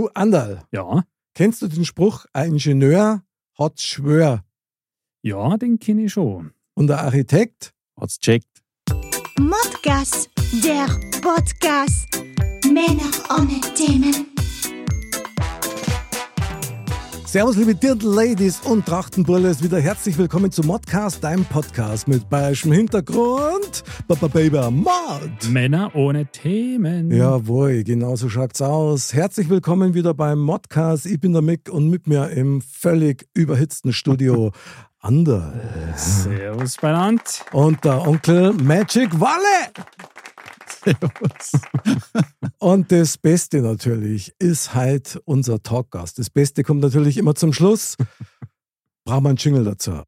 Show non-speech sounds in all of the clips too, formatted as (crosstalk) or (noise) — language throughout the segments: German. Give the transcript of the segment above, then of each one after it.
Du, Anderl, Ja, kennst du den Spruch, ein Ingenieur hat Schwör ja, den kenne ich schon. und der Architekt? Hat's checkt. Modcast, der Podcast. Männer ohne Themen. Servus, liebe Dirndl-Ladies und Trachtenbrülles, wieder herzlich willkommen zu Modcast, deinem Podcast mit bayerischem Hintergrund. Baba Baby Mod. Männer ohne Themen. Jawohl, genau so schaut's aus. Herzlich willkommen wieder beim Modcast. Ich bin der Mick und mit mir im völlig überhitzten Studio (laughs) Anders. Servus beieinander. Und der Onkel Magic Walle. Und das Beste natürlich ist halt unser Talkgast. Das Beste kommt natürlich immer zum Schluss. Brauchen wir einen Jingle dazu.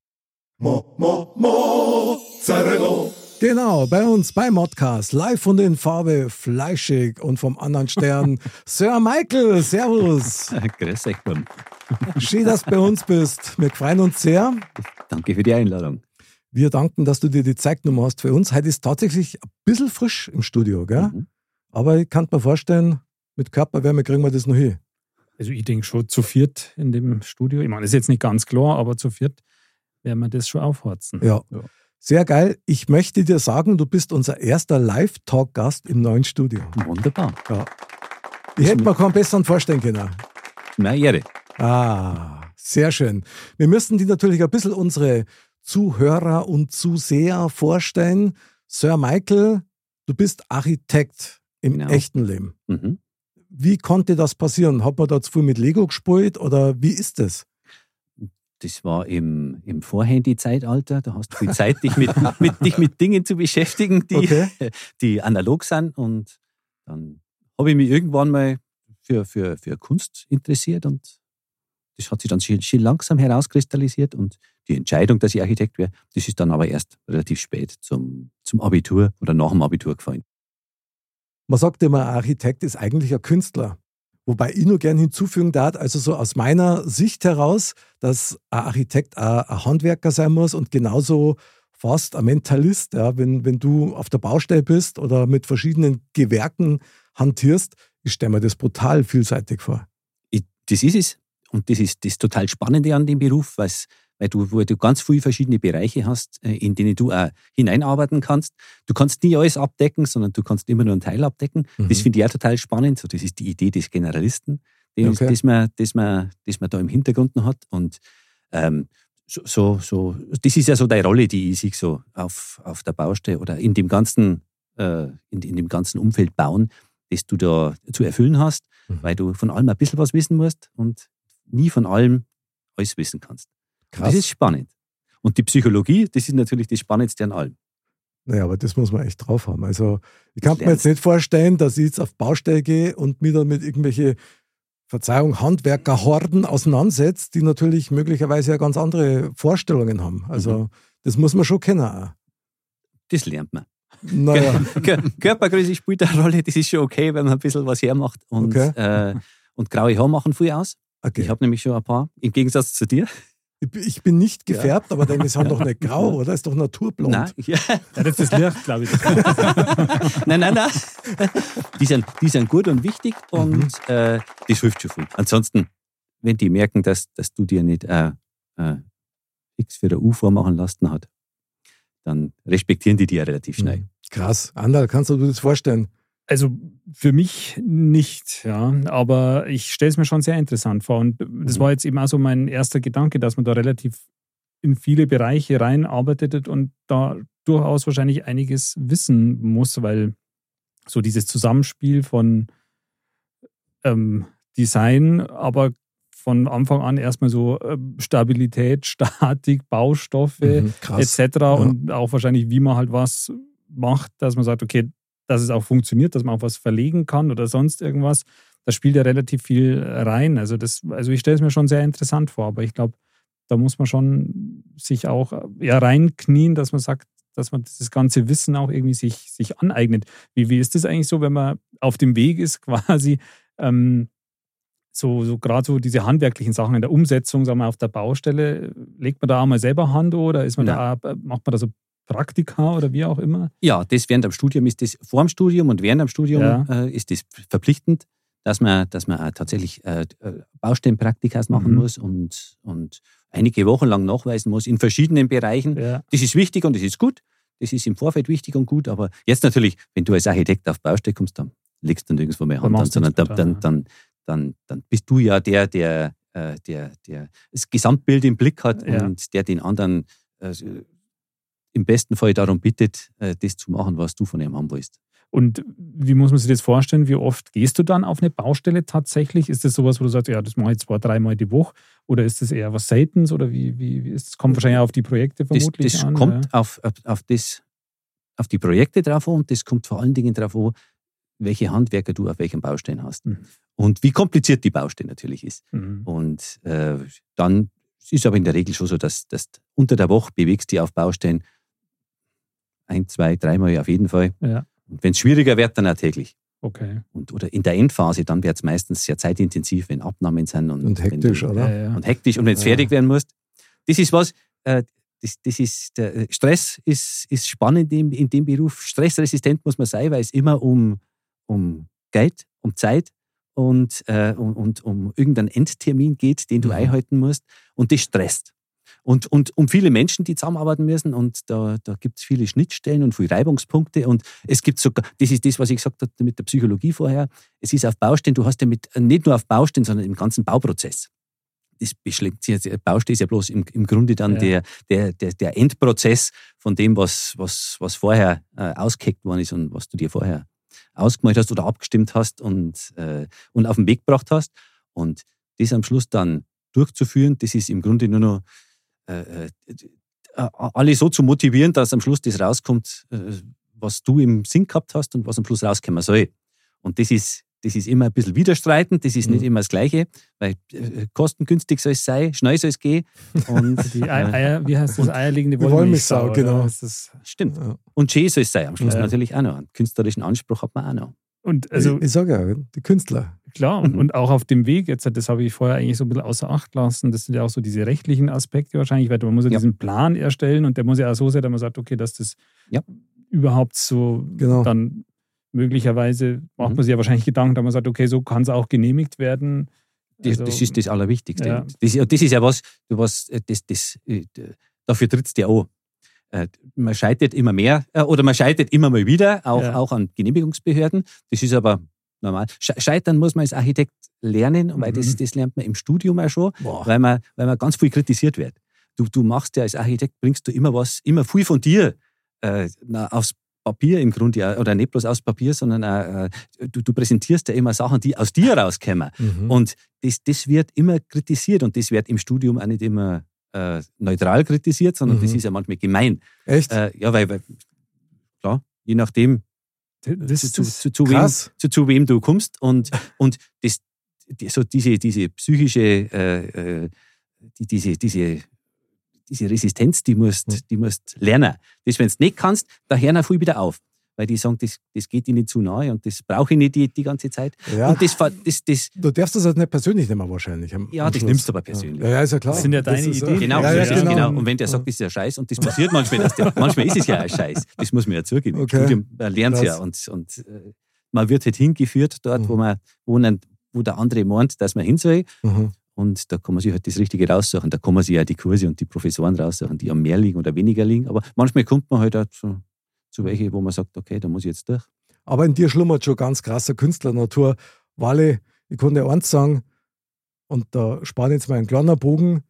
Mo, mo, Mozzarella. Genau, bei uns bei Modcast, live und in Farbe, fleischig und vom anderen Stern, (laughs) Sir Michael, Servus. Grüß euch, Mann. Schön, dass du bei uns bist. Wir freuen uns sehr. Danke für die Einladung. Wir danken, dass du dir die Zeit genommen hast für uns. Heute ist tatsächlich ein bisschen frisch im Studio, gell? Mhm. Aber ich kann mir vorstellen, mit Körperwärme kriegen wir das noch hin. Also ich denke schon zu viert in dem Studio. Ich meine, das ist jetzt nicht ganz klar, aber zu viert werden wir das schon aufharzen. Ja. Ja. Sehr geil. Ich möchte dir sagen, du bist unser erster Live-Talk-Gast im neuen Studio. Wunderbar. Ja. Ich hätte mir keinen besseren vorstellen können. Na, Ehre. Ah, sehr schön. Wir müssen die natürlich ein bisschen unsere Zuhörer und Zuseher vorstellen. Sir Michael, du bist Architekt im Genau. echten Leben. Mhm. Wie konnte das passieren? Hat man da zu viel mit Lego gespielt oder wie ist das? Das war im, im Vorhandy-Zeitalter. Da hast du viel Zeit, dich mit, mit, dich mit Dingen zu beschäftigen, die, Okay. (laughs) die analog sind. Und dann habe ich mich irgendwann mal für, für, für Kunst interessiert und das hat sich dann schön, schön langsam herauskristallisiert. Und die Entscheidung, dass ich Architekt wäre, das ist dann aber erst relativ spät zum, zum Abitur oder nach dem Abitur gefallen. Man sagt immer, ein Architekt ist eigentlich ein Künstler. Wobei ich nur gern hinzufügen darf, also so aus meiner Sicht heraus, dass ein Architekt ein Handwerker sein muss und genauso fast ein Mentalist. Ja, wenn, wenn du auf der Baustelle bist oder mit verschiedenen Gewerken hantierst, ich stelle mir das brutal vielseitig vor. ich, das ist es. Und das ist das total Spannende an dem Beruf, weil du, wo du ganz viele verschiedene Bereiche hast, äh, in denen du auch hineinarbeiten kannst. Du kannst nie alles abdecken, sondern du kannst immer nur einen Teil abdecken. Mhm. Das finde ich auch total spannend. So, das ist die Idee des Generalisten, die, Okay. das, man, das, man, das man da im Hintergrund noch hat. Und ähm, so, so, so, das ist ja so deine Rolle, die ich sehe so auf, auf der Baustelle oder in dem ganzen, äh, in, in dem ganzen Umfeld bauen, das du da zu erfüllen hast, Mhm. weil du von allem ein bisschen was wissen musst und nie von allem alles wissen kannst. Und Das ist spannend. Und die Psychologie, das ist natürlich das Spannendste an allem. Naja, aber das muss man echt drauf haben. Also, ich kann mir jetzt nicht vorstellen, dass ich jetzt auf Baustelle gehe und mich dann mit irgendwelche, Verzeihung, Handwerkerhorden auseinandersetze, die natürlich möglicherweise ja ganz andere Vorstellungen haben. Also, Mhm. das muss man schon kennen. Auch. Das lernt man. Naja, Kör- Körpergröße spielt eine Rolle, das ist schon okay, wenn man ein bisschen was hermacht. Und, Okay. äh, und graue Haare machen viel aus. Okay. Ich habe nämlich schon ein paar, im Gegensatz zu dir. Ich, bin- ich bin nicht gefärbt, aber deine sind doch nicht grau, (laughs) oder? Ist doch naturblond. Nein, ja. Ja, das ist Licht, glaube ich. (laughs) nein, nein, nein. Die sind, die sind gut und wichtig und Mhm. äh, schon viel. Ansonsten, wenn die merken, dass, dass du dir nicht äh, äh, X für der U vormachen lassen hat, dann respektieren die dir relativ schnell. Mhm. Krass. Andal, kannst du dir das vorstellen? Also für mich nicht, ja. Aber ich stelle es mir schon sehr interessant vor. Und das Mhm. war jetzt eben auch so mein erster Gedanke, dass man da relativ in viele Bereiche reinarbeitet und da durchaus wahrscheinlich einiges wissen muss, weil so dieses Zusammenspiel von ähm, Design, aber von Anfang an erstmal so ähm, Stabilität, (laughs) Statik, Baustoffe, Mhm, etc. Und auch wahrscheinlich, wie man halt was macht, dass man sagt, okay, dass es auch funktioniert, dass man auch was verlegen kann oder sonst irgendwas. Da spielt ja relativ viel rein. Also, das, also ich stelle es mir schon sehr interessant vor, aber ich glaube, da muss man schon sich auch ja, reinknien, dass man sagt, dass man das ganze Wissen auch irgendwie sich, sich aneignet. Wie, wie ist das eigentlich so, wenn man auf dem Weg ist, quasi ähm, so, so gerade so diese handwerklichen Sachen in der Umsetzung, sagen wir, auf der Baustelle, legt man da auch mal selber Hand oder ist man da, auch- macht man da so Praktika oder wie auch immer? Ja, das während dem Studium ist das vor dem Studium und während dem Studium Ja. äh, ist das verpflichtend. dass man, dass man auch tatsächlich äh, äh, Baustellenpraktikas machen Mhm. muss und, und einige Wochen lang nachweisen muss in verschiedenen Bereichen. Ja. Das ist wichtig und das ist gut. Das ist im Vorfeld wichtig und gut. Aber jetzt natürlich, wenn du als Architekt auf Baustelle kommst, dann legst du nirgendwo mehr Dann Hand an, sondern dann, mehr dann, dann, dann, dann bist du ja der, der, äh, der, der das Gesamtbild im Blick hat Ja. und der den anderen äh, im besten Fall darum bittet, äh, das zu machen, was du von ihm haben willst. Und wie muss man sich das vorstellen? Wie oft gehst du dann auf eine Baustelle tatsächlich? Ist das sowas, wo du sagst, ja, das mache ich zwei, dreimal die Woche? Oder ist das eher was Seltens? Oder wie, wie, wie ist das? Kommt wahrscheinlich auf die Projekte Das, vermutlich das an. kommt ja. auf, auf, auf, das, auf die Projekte drauf an und das kommt vor allen Dingen darauf an, welche Handwerker du auf welchen Baustellen hast. Mhm. Und wie kompliziert die Baustelle natürlich ist. Mhm. Und äh, dann ist aber in der Regel schon so, dass, dass unter der Woche bewegst du dich auf Baustellen ein, zwei, dreimal auf jeden Fall. Ja. Und wenn es schwieriger wird, dann auch täglich. Okay. Und, oder in der Endphase, dann wird es meistens sehr zeitintensiv, wenn Abnahmen sind. Und, Und wenn hektisch, du, oder? Ja, ja. Und hektisch. Und wenn es Ja. fertig werden muss. Das ist was, äh, das, das ist, der Stress ist, ist spannend in, in dem Beruf. Stressresistent muss man sein, weil es immer um, um Geld, um Zeit und, äh, um, und um irgendeinen Endtermin geht, den du Mhm. einhalten musst. Und das stresst. Und, und um viele Menschen, die zusammenarbeiten müssen. Und da, da gibt es viele Schnittstellen und viele Reibungspunkte. Und es gibt sogar, das ist das, was ich gesagt habe mit der Psychologie vorher. Es ist auf Baustellen, du hast ja mit, nicht nur auf Baustellen, sondern im ganzen Bauprozess. Das beschlägt sich, jetzt- Baustelle ist ja bloß im, im Grunde dann Ja. der, der, der, der Endprozess von dem, was, was, was vorher äh, ausgeheckt worden ist und was du dir vorher ausgemalt hast oder abgestimmt hast und, äh, und auf den Weg gebracht hast. Und das am Schluss dann durchzuführen, das ist im Grunde nur noch äh, äh, alle so zu motivieren, dass am Schluss das rauskommt, äh, was du im Sinn gehabt hast und was am Schluss rauskommen soll. Und das ist, das ist immer ein bisschen widerstreitend, das ist Mhm. nicht immer das Gleiche, weil äh, kostengünstig soll es sein, schnell soll es gehen. Und, (laughs) Die Ei- äh, Eier, wie heißt das? Eierlegende Wollmilchsau. Wollmilchsau, genau. das, stimmt. Ja. Und schön soll es sein am Schluss Ja. natürlich auch noch. Einen künstlerischen Anspruch hat man auch noch. und also ich, ich sage ja, die Künstler. Klar, und, Mhm. und auch auf dem Weg, jetzt, das habe ich vorher eigentlich so ein bisschen außer Acht lassen, das sind ja auch so diese rechtlichen Aspekte wahrscheinlich, weil man muss ja, Ja. diesen Plan erstellen und der muss ja auch so sein, dass man sagt, okay, dass das Ja. überhaupt so Genau. dann möglicherweise macht Mhm. man sich ja wahrscheinlich Gedanken, dass man sagt, okay, so kann es auch genehmigt werden. Das, Also, das ist das Allerwichtigste. ja. Das, ist- das ist ja was, du was äh, das, das, äh, dafür trittst du ja an. Äh, Man scheitert immer mehr oder man scheitert immer mal wieder, auch, Ja. auch an Genehmigungsbehörden. Das ist aber normal. Sche- Scheitern muss man als Architekt lernen, weil das, Mhm. das lernt man im Studium auch schon, Boah. weil man, weil man ganz viel kritisiert wird. Du, du machst ja als Architekt, bringst du immer was, immer viel von dir äh, aufs Papier im Grunde, ja, oder nicht bloß aufs Papier, sondern äh, du, du präsentierst ja immer Sachen, die aus dir rauskommen. Mhm. Und das, das wird immer kritisiert und das wird im Studium auch nicht immer äh, neutral kritisiert, sondern Mhm. das ist ja manchmal gemein. Echt? Äh, ja, weil, weil, klar, je nachdem, das, zu, das, zu, zu, zu, wem, zu, wem du kommst und, und das, so diese, diese psychische, äh, äh, die, diese, diese, diese Resistenz, die musst, die musst lernen. Das, wenn du nicht kannst, da hören auch viel wieder auf. Weil die sagen, das, das geht ihnen zu nahe und das brauche ich nicht die, die ganze Zeit. Ja, Und das, das, das, du darfst das halt nicht persönlich nehmen wahrscheinlich. am- Ja, am das Schluss. nimmst du aber persönlich. Ja, ja, ist ja klar. Das sind ja deine ist, Ideen. Genau, ja, so ja, ist es, genau. genau. Und wenn der sagt, das ist ja Scheiß, und das passiert manchmal, dass der, manchmal ist es ja ein Scheiß. Das muss man ja zugeben. Okay. Studium lernt es ja. Und, und äh, man wird halt hingeführt dort, wo, Mhm. man, wo, man, wo der andere meint, dass man hin soll. Mhm. Und da kann man sich halt das Richtige raussuchen. Da kann man sich ja die Kurse und die Professoren raussuchen, die am mehr liegen oder weniger liegen. Aber manchmal kommt man halt auch zu, zu welchen, wo man sagt, okay, da muss ich jetzt durch. Aber in dir schlummert schon ganz krasser Künstlernatur. Wale, ich konnte eins sagen, und da spanne jetzt mal ein kleiner Bogen,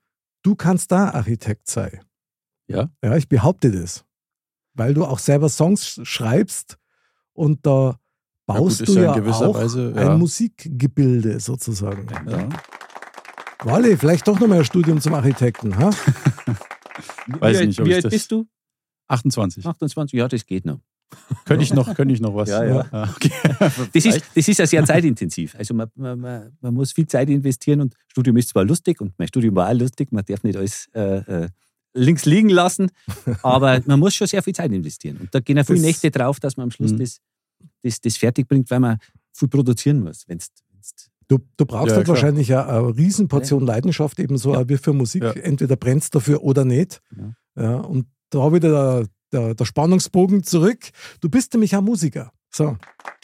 du kannst da Architekt sein. Ja. Ja, ich behaupte das. Weil du auch selber Songs schreibst und da Ja, gut, baust du ja ja, in gewisser auch Weise, ja. ein Musikgebilde sozusagen. Ja. Wale, vielleicht doch nochmal ein Studium zum Architekten. Ha? (laughs) Weiß wie nicht, alt- ob wie ich alt das- bist du? 28. 28? Ja, das geht noch. Könnte ich noch, könnte ich noch was? Ja, ja. okay. (laughs) Das ist, das ist ja sehr zeitintensiv. Also man, man, man, man muss viel Zeit investieren und Studium ist zwar lustig und mein Studium war auch lustig, man darf nicht alles äh, äh, links liegen lassen, (laughs) aber man muss schon sehr viel Zeit investieren. Und da gehen ja viele Das- Nächte drauf, dass man am Schluss Mhm. das, das, das fertig bringt, weil man viel produzieren muss. Wenn's, wenn's, Du, du brauchst Ja, halt klar. wahrscheinlich ja eine Riesenportion Leidenschaft, ebenso auch wie für Musik. Ja. Entweder brennst dafür oder nicht. Ja. Ja, und da wieder der, der, der Spannungsbogen zurück. Du bist nämlich auch Musiker. So,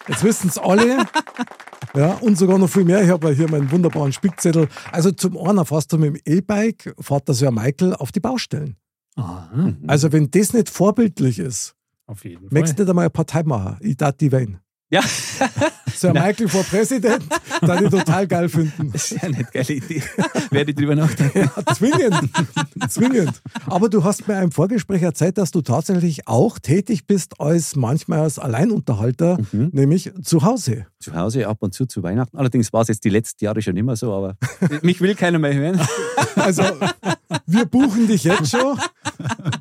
jetzt wissen es alle. (laughs) Ja, und sogar noch viel mehr. Ich habe ja hier meinen wunderbaren Spickzettel. Also zum einen fährst du mit dem E-Bike, fährt das ja Michael auf die Baustellen. Aha, Also wenn das nicht vorbildlich ist, auf jeden Fall. möchtest du nicht einmal eine Partei machen? Ich darf die wählen. Ja, Sir Michael vor Präsident, da ich total geil finden. das ist ja eine geile Idee. Werde ich drüber nachdenken. Ja, zwingend. zwingend. Aber du hast mir im Vorgespräch erzählt, dass du tatsächlich auch tätig bist als manchmal als Alleinunterhalter, Mhm. nämlich zu Hause. Zu Hause ab und zu zu Weihnachten. Allerdings war es jetzt die letzten Jahre schon immer so, aber mich will keiner mehr hören. Also, wir buchen dich jetzt schon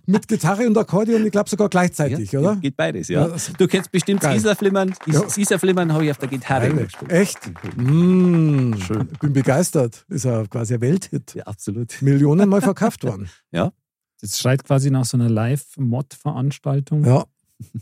mit Gitarre und Akkordeon, ich glaube sogar gleichzeitig, Ja, oder? Geht beides, Ja, ja. Du kennst bestimmt Geil. das Isar-Flimmern. Ja. Das Isar-Flimmern habe ich auf der Gitarre gespielt. Echt? Mm, Schön. Ich bin begeistert. Ist ja quasi ein Welthit. Ja, absolut. Millionen Mal verkauft worden. (laughs) Das schreit quasi nach so einer Live-Mod-Veranstaltung. Ja.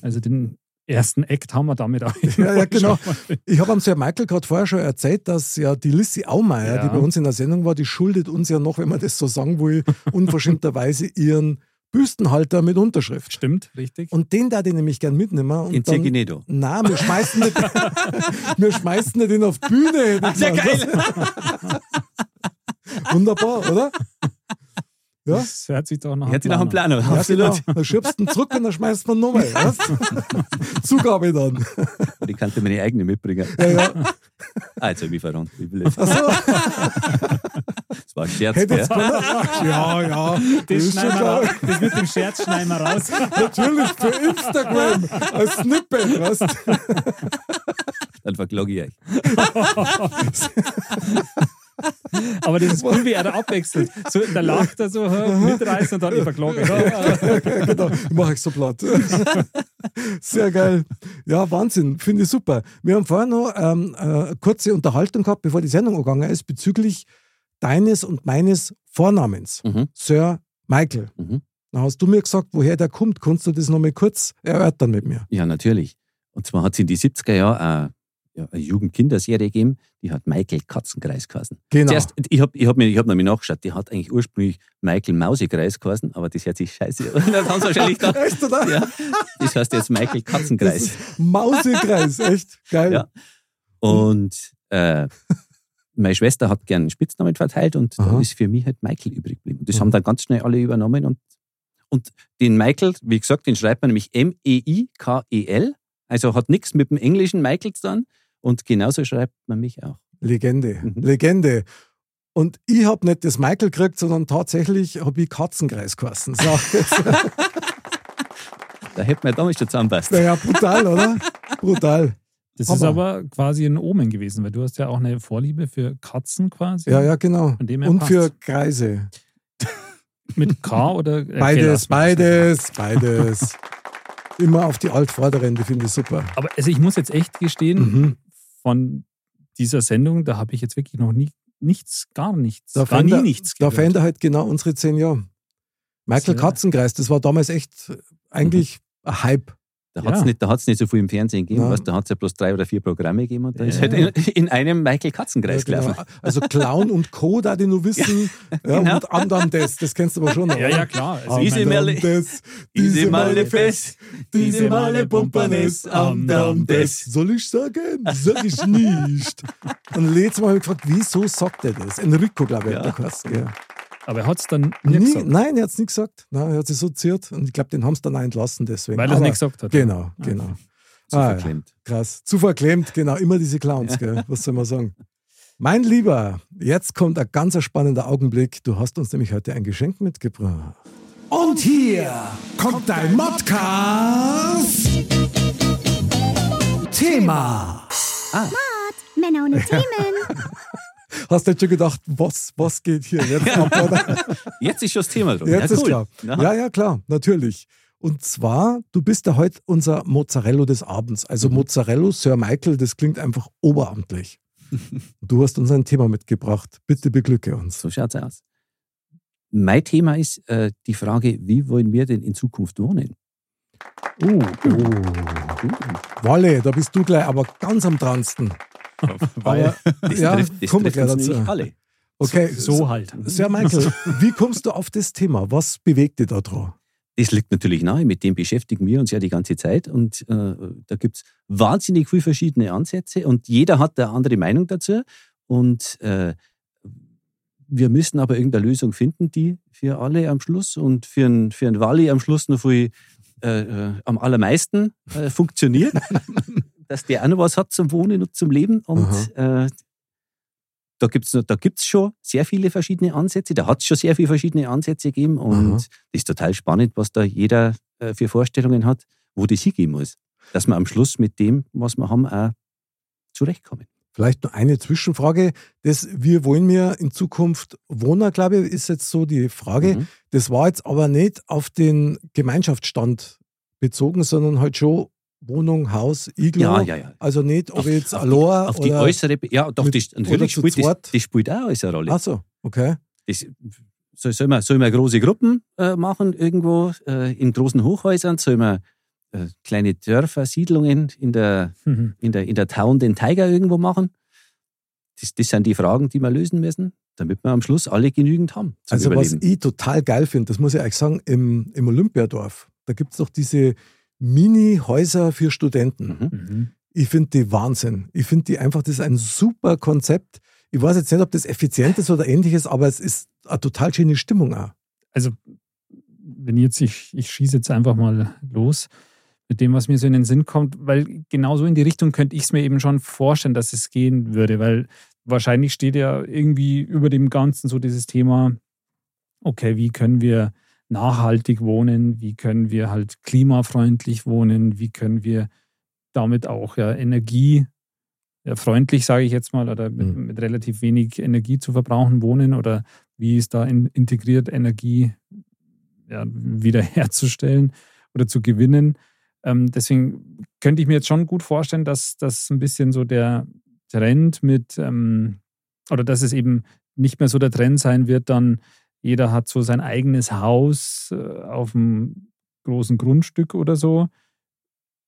Also den ersten Act haben wir damit auch. Ja, ja, (laughs) genau. Ich habe am Sir Michael gerade vorher schon erzählt, dass ja die Lissy Aumeier, Ja. die bei uns in der Sendung war, die schuldet uns ja noch, wenn man das so sagen will, unverschämterweise ihren Büstenhalter mit Unterschrift. Stimmt, richtig. Und den da den nämlich gern mitnehmen. Und In dann, Zirginedo. Nein, wir schmeißen nicht, (laughs) wir schmeißen nicht den auf die Bühne. Ja, gesagt. geil. (laughs) Wunderbar, oder? Ja? Das hört sich doch nach Hört sich nach einem Plan Plan an. Ja, Absolut. genau. Dann schiebst du ihn zurück und dann schmeißt man nochmal. (laughs) Zugabe dann. (laughs) Ich kannte meine eigene mitbringen. Ja, ja. (laughs) Ah, jetzt habe ich mich verrannt. Ich will jetzt. Ach so. Das war ein Scherz. Jetzt können. Ja, ja. Das, raus. das mit dem Scherz schneiden wir raus. Natürlich für Instagram als Snippet, weißt du? Dann verklage ich euch. (laughs) Aber das ist cool, wie er da abwechselt. So, da lacht er so, mitreißt und dann. Ja, (laughs) genau, mache ich so platt. (laughs) Sehr geil. Ja, Wahnsinn, finde ich super. Wir haben vorher noch ähm, äh, eine kurze Unterhaltung gehabt, bevor die Sendung angegangen ist, bezüglich deines und meines Vornamens, Mhm. Sir Michael. Mhm. Dann hast du mir gesagt, woher der kommt. Kannst du das nochmal kurz erörtern mit mir? Ja, natürlich. Und zwar hat es in die 70er Jahre eine, ja, eine Jugendkinderserie gegeben, die hat Michael Katzenkreis geheißen. Genau. Zuerst, ich habe ich hab mir, ich hab nämlich nachgeschaut, die hat eigentlich ursprünglich Michael Mausekreis geheißen, aber das hört sich scheiße an. (laughs) Dann haben sie wahrscheinlich gedacht, Echt, oder? ja, das heißt jetzt Michael Das Katzenkreis. Mausekreis, echt geil. Ja. Und äh, meine Schwester hat gern einen Spitznamen verteilt und Aha. da ist für mich halt Michael übrig geblieben. Und das Mhm. haben dann ganz schnell alle übernommen. Und, und den Michael, wie gesagt, den schreibt man nämlich M-E-I-K-E-L. Also hat nichts mit dem englischen Michael zu tun. Und genauso schreibt man mich auch. Legende, Mhm. Legende. Und ich habe nicht das Michael gekriegt, sondern tatsächlich habe ich Katzenkreis geheißen. So, (laughs) Da hätte man damals schon zusammenpasst. naja, brutal, oder? Brutal. Das Aber- ist aber quasi ein Omen gewesen, weil du hast ja auch eine Vorliebe für Katzen quasi. Ja, ja, genau. Und passt's. für Kreise. Mit K oder äh, Beides, beides, beides. (laughs) Immer auf die Altvorderen, die finde ich super. Aber also ich muss jetzt echt gestehen, Mhm. Von dieser Sendung, da habe ich jetzt wirklich noch nie nichts, gar nichts, Da gar nie nichts Da gehört. verändert halt genau unsere zehn Jahre. Michael. Katzenkreis, das war damals echt eigentlich ein Hype. Da Ja. hat es nicht, da hat's nicht so viel im Fernsehen gegeben. Ja. Weißt, da hat es ja bloß drei oder vier Programme gegeben und da ist Ja. halt in, in einem Michael Katzenkreis Ja, genau. gelaufen. Also Clown und Co., da die nur wissen. (laughs) Ja, genau. Und anderem das, das kennst du aber schon. Ja, oder? ja, klar. Also, Diese Male- das, Diese Male fest, diese Male Damm des. Soll ich sagen? Sag ich nicht. (laughs) Und letztes Mal habe ich gefragt, wieso sagt er das? Enrico, glaube ich, Ja. hat geheißen, gell? Aber er hat es dann nicht Nie, gesagt, nein, er hat es nicht gesagt. Nein, er hat sich so ziert und ich glaube, den haben sie dann auch entlassen deswegen. weil er es nicht gesagt hat. Genau, genau. Zu Ah, ja. verklemmt. Krass. Zu verklemmt, genau. Immer diese Clowns, (laughs) gell? Was soll man sagen? Mein Lieber, jetzt kommt ein ganz spannender Augenblick. Du hast uns nämlich heute ein Geschenk mitgebracht. Und hier kommt dein Modcast. Thema. Männer ohne Themen. (laughs) Hast du jetzt schon gedacht, was, was geht hier jetzt ab? (laughs) Jetzt ist schon das Thema drin. Jetzt ja, ist cool. klar. Ja. Ja, ja, klar, natürlich. Und zwar, du bist ja heute unser Mozzarella des Abends. Also Mhm. Mozzarella, Sir Michael, das klingt einfach oberamtlich. (laughs) Du hast uns ein Thema mitgebracht. Bitte beglücke uns. So schaut's aus. Mein Thema ist äh, die Frage, wie wollen wir denn in Zukunft wohnen? Uh, Walle, da bist du gleich aber ganz am dransten. Weil (laughs) Das ja, trifft, das trifft uns dazu. nämlich alle. Okay, So halt. Sir Michael, wie kommst du auf das Thema? Was bewegt dich da dran? das liegt natürlich nahe, mit dem beschäftigen wir uns ja die ganze Zeit und äh, da gibt es wahnsinnig viele verschiedene Ansätze und jeder hat eine andere Meinung dazu und äh, wir müssen aber irgendeine Lösung finden, die für alle am Schluss und für einen, für einen Wally am Schluss noch viel äh, äh, am allermeisten äh, funktioniert, (laughs) dass der auch noch was hat zum Wohnen und zum Leben und äh, da gibt es da gibt's schon sehr viele verschiedene Ansätze. Da hat es schon sehr viele verschiedene Ansätze gegeben. Und Aha. das ist total spannend, was da jeder äh, für Vorstellungen hat, wo das hingehen muss. Dass wir am Schluss mit dem, was wir haben, auch zurechtkommen. Vielleicht noch eine Zwischenfrage. Das, wir wollen mir in Zukunft wohnen, glaube ich, ist jetzt so die Frage. Mhm. Das war jetzt aber nicht auf den Gemeinschaftsstand bezogen, sondern halt schon Wohnung, Haus, Iglo. Ja, ja, ja. Also nicht, ob Auf- ich jetzt auf Aloha Auf die oder... äußere, ja, doch, mit- das, oder natürlich spielt das, das spielt auch alles eine Rolle. Ach so, okay. Das, soll, soll, man, soll man große Gruppen äh, machen irgendwo äh, in großen Hochhäusern? Soll man äh, kleine Dörfer, Siedlungen in der, Mhm. in der, in der Town den Tiger irgendwo machen? Das, das sind die Fragen, die wir lösen müssen, damit wir am Schluss alle genügend haben. Zum Also was Überleben. ich total geil finde, das muss ich euch sagen, im, im Olympiadorf, da gibt es doch diese Mini-Häuser für Studenten. Mhm. Mhm. Ich finde die Wahnsinn. Ich finde die einfach, das ist ein super Konzept. Ich weiß jetzt nicht, ob das effizient ist oder ähnliches, aber es ist eine total schöne Stimmung auch. Also, wenn jetzt, ich, ich schieße jetzt einfach mal los mit dem, was mir so in den Sinn kommt, weil genau so in die Richtung könnte ich es mir eben schon vorstellen, dass es gehen würde, weil wahrscheinlich steht ja irgendwie über dem Ganzen so dieses Thema, okay, wie können wir nachhaltig wohnen, wie können wir halt klimafreundlich wohnen, wie können wir damit auch ja Energie ja, freundlich, sage ich jetzt mal, oder mit, Mhm. mit relativ wenig Energie zu verbrauchen wohnen oder wie ist da in, integriert Energie ja, wiederherzustellen (laughs) oder zu gewinnen. Ähm, deswegen könnte ich mir jetzt schon gut vorstellen, dass das ein bisschen so der Trend mit, ähm, oder dass es eben nicht mehr so der Trend sein wird, dann jeder hat so sein eigenes Haus äh, auf einem großen Grundstück oder so.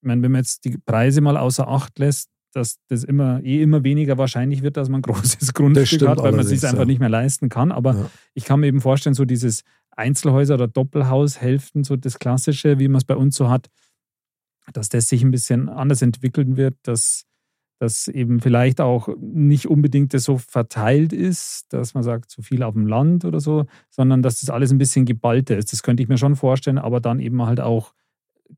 Ich meine, wenn man jetzt die Preise mal außer Acht lässt, dass das immer eh immer weniger wahrscheinlich wird, dass man ein (laughs) großes Grundstück hat, weil man es sich einfach ja. nicht mehr leisten kann. Aber Ja. ich kann mir eben vorstellen, so dieses Einzelhäuser- oder Doppelhaushälften, so das Klassische, wie man es bei uns so hat, dass das sich ein bisschen anders entwickeln wird, dass das eben vielleicht auch nicht unbedingt das so verteilt ist, dass man sagt, zu viel auf dem Land oder so, sondern dass das alles ein bisschen geballter ist. Das könnte ich mir schon vorstellen, aber dann eben halt auch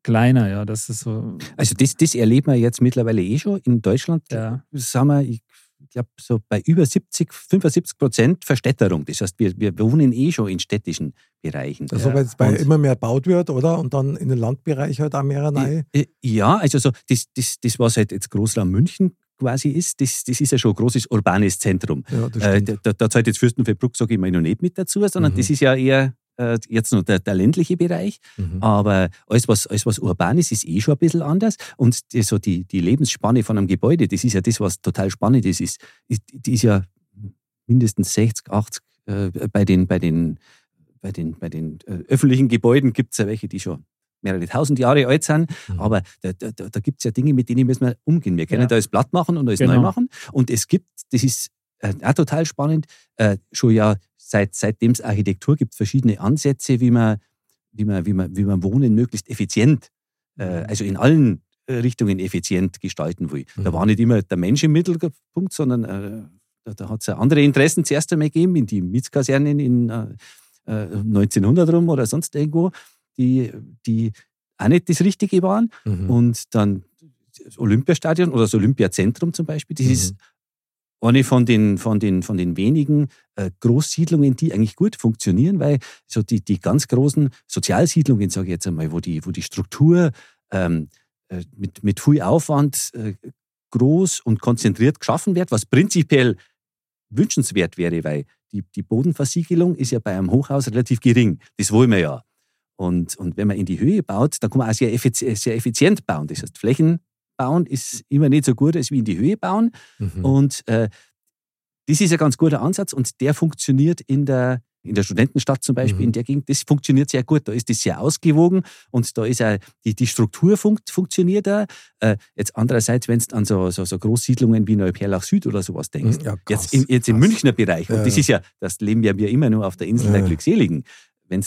kleiner, ja. Das ist so. Also das, das erleben wir jetzt mittlerweile eh schon. In Deutschland Ja. sind wir, ich glaube, so bei über 70, 75 Prozent Verstädterung. Das heißt, wir, wir wohnen eh schon in städtischen Bereichen. Also weil es bei immer mehr gebaut wird, oder? Und dann in den Landbereich halt auch mehr rein. Ja, also so das, das, das, was halt jetzt Großraum München quasi ist, das, das ist ja schon ein großes urbanes Zentrum. Ja, Äh, da, da zahlt jetzt Fürstenfeldbruck, sage ich mal, noch nicht mit dazu, sondern Mhm. das ist ja eher äh, jetzt noch der, der ländliche Bereich. Mhm. Aber alles was, alles, was urban ist, ist eh schon ein bisschen anders. Und die, so die, die Lebensspanne von einem Gebäude, das ist ja das, was total spannend ist, ist, ist die ist ja mindestens 60, 80 äh, bei den, bei den, bei den, bei den äh, öffentlichen Gebäuden gibt es ja welche, die schon mehrere tausend Jahre alt sind. Mhm. Aber da, da, da da gibt es ja Dinge, mit denen müssen wir umgehen. Wir können Ja. da alles platt machen und alles Genau. neu machen. Und es gibt, das ist äh, auch total spannend, äh, schon ja seit, seitdem es Architektur gibt, verschiedene Ansätze, wie man, wie man, wie man, wie man Wohnen möglichst effizient, äh, also in allen äh, Richtungen effizient gestalten will. Da Mhm. war nicht immer der Mensch im Mittelpunkt, sondern äh, da, da hat es ja andere Interessen zuerst einmal gegeben, in die Mietskasernen in äh, äh, 1900 rum oder sonst irgendwo, die, die auch nicht das Richtige waren. Mhm. Und dann das Olympiastadion oder das Olympiazentrum zum Beispiel, das Mhm. ist eine von den, von den, von den wenigen äh, Großsiedlungen, die eigentlich gut funktionieren, weil so die, die ganz großen Sozialsiedlungen, sage ich jetzt einmal, wo die, wo die Struktur ähm, äh, mit, mit viel Aufwand äh, groß und konzentriert geschaffen wird, was prinzipiell wünschenswert wäre, weil die, die Bodenversiegelung ist ja bei einem Hochhaus relativ gering. Das wollen wir ja. Und, und wenn man in die Höhe baut, dann kann man auch sehr effizient, sehr effizient bauen. Das heißt, Flächen bauen ist immer nicht so gut, als wie in die Höhe bauen. Mhm. Und äh, das ist ein ganz guter Ansatz und der funktioniert in der, in der Studentenstadt zum Beispiel, Mhm. in der Gegend, das funktioniert sehr gut. Da ist das sehr ausgewogen und da ist auch die, die Struktur funkt, funktioniert da. Äh, jetzt andererseits, wenn du an so, so, so Großsiedlungen wie Neuperlach Süd oder sowas denkst, Ja, krass, jetzt, im, jetzt im. Münchner Bereich, und Ja, das ist ja, das leben ja wir immer nur auf der Insel der Ja. Glückseligen. Wenn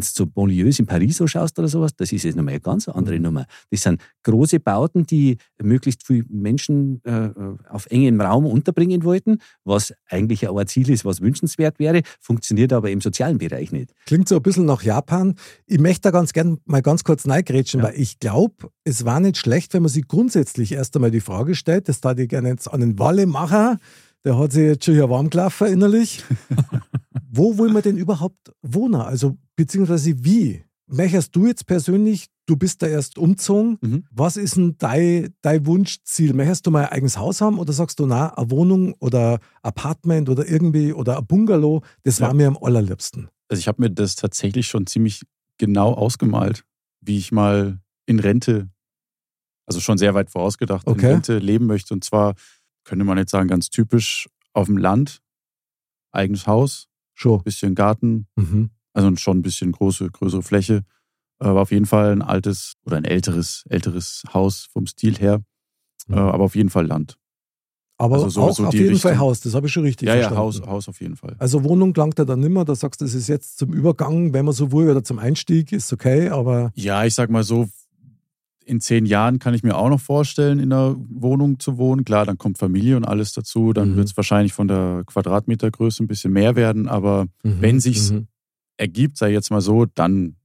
du zu Bonlieus in Paris so schaust oder sowas, das ist jetzt nochmal eine ganz andere Mhm. Nummer. Das sind große Bauten, die möglichst viele Menschen äh, auf engem Raum unterbringen wollten, was eigentlich auch ein Ziel ist, was wünschenswert wäre, funktioniert aber im sozialen Bereich nicht. Klingt so ein bisschen nach Japan. Ich möchte da ganz gern mal ganz kurz reingrätschen, Ja. weil ich glaube, es war nicht schlecht, wenn man sich grundsätzlich erst einmal die Frage stellt, das da ich gerne jetzt an den Walle machen, der hat sich jetzt schon hier warm gelaufen innerlich. (laughs) Wo will man denn überhaupt wohnen? Also, beziehungsweise wie? Möchtest du jetzt persönlich, du bist da erst umgezogen, Mhm. was ist denn dein, dein Wunschziel? Möchtest du mal ein eigenes Haus haben oder sagst du, na, eine Wohnung oder Apartment oder irgendwie oder ein Bungalow, das war Ja. mir am allerliebsten. Also ich habe mir das tatsächlich schon ziemlich genau ausgemalt, wie ich mal in Rente, also schon sehr weit vorausgedacht, Okay. in Rente leben möchte. Und zwar könnte man jetzt sagen, ganz typisch auf dem Land, eigenes Haus, Schon. bisschen Garten, Mhm. also schon ein bisschen große, größere Fläche. Aber auf jeden Fall ein altes oder ein älteres, älteres Haus vom Stil her. Mhm. Äh, aber auf jeden Fall Land. Aber Also so- auch so auf jeden Fall Richtung. Haus, das habe ich schon richtig Ja, ja, verstanden. Haus, Haus auf jeden Fall. Also Wohnung langt er dann nimmer, da sagst du, das ist jetzt zum Übergang, wenn man so will, oder zum Einstieg, ist okay, aber Ja, ich sag mal so, in zehn Jahren kann ich mir auch noch vorstellen, in einer Wohnung zu wohnen. Klar, dann kommt Familie und alles dazu. Dann Mhm. wird es wahrscheinlich von der Quadratmetergröße ein bisschen mehr werden. Aber Wenn sich's- Mhm. ergibt, sei jetzt mal so, dann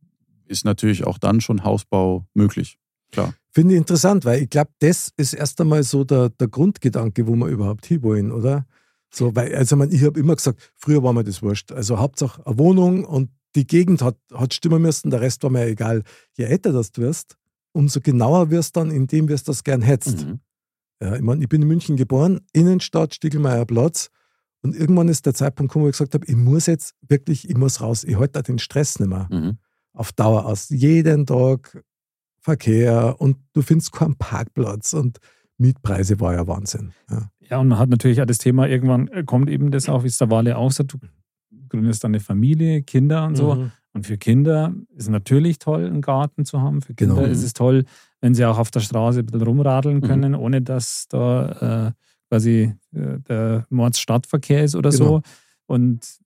ist natürlich auch dann schon Hausbau möglich. Klar. Finde ich interessant, weil ich glaube, das ist erst einmal so der, der Grundgedanke, wo wir überhaupt hinwollen, oder? So, weil, also man, ich habe immer gesagt, früher war mir das wurscht. Also Hauptsache eine Wohnung und die Gegend hat, hat stimmen müssen, der Rest war mir egal. Je älter das du wirst, umso genauer wirst dann, indem du das gern hättest. Mhm. Ja, ich meine, ich bin in München geboren, Innenstadt, Stiegelmeier Platz. Und irgendwann ist der Zeitpunkt gekommen, wo ich gesagt habe, ich muss jetzt wirklich, ich muss raus. Ich halte da den Stress nicht mehr. Mhm. Auf Dauer aus. Jeden Tag Verkehr und du findest keinen Parkplatz und Mietpreise war ja Wahnsinn. Ja. Ja, und man hat natürlich auch das Thema, irgendwann äh, kommt eben das auch, wie es der Wale auch sagt, du gründest dann eine Familie, Kinder und so. Mhm. Und für Kinder ist es natürlich toll, einen Garten zu haben. Für Kinder Genau. ist es toll, wenn sie auch auf der Straße ein bisschen rumradeln Mhm. können, ohne dass da äh, quasi äh, der Mordsstadtverkehr ist oder Genau. so. Und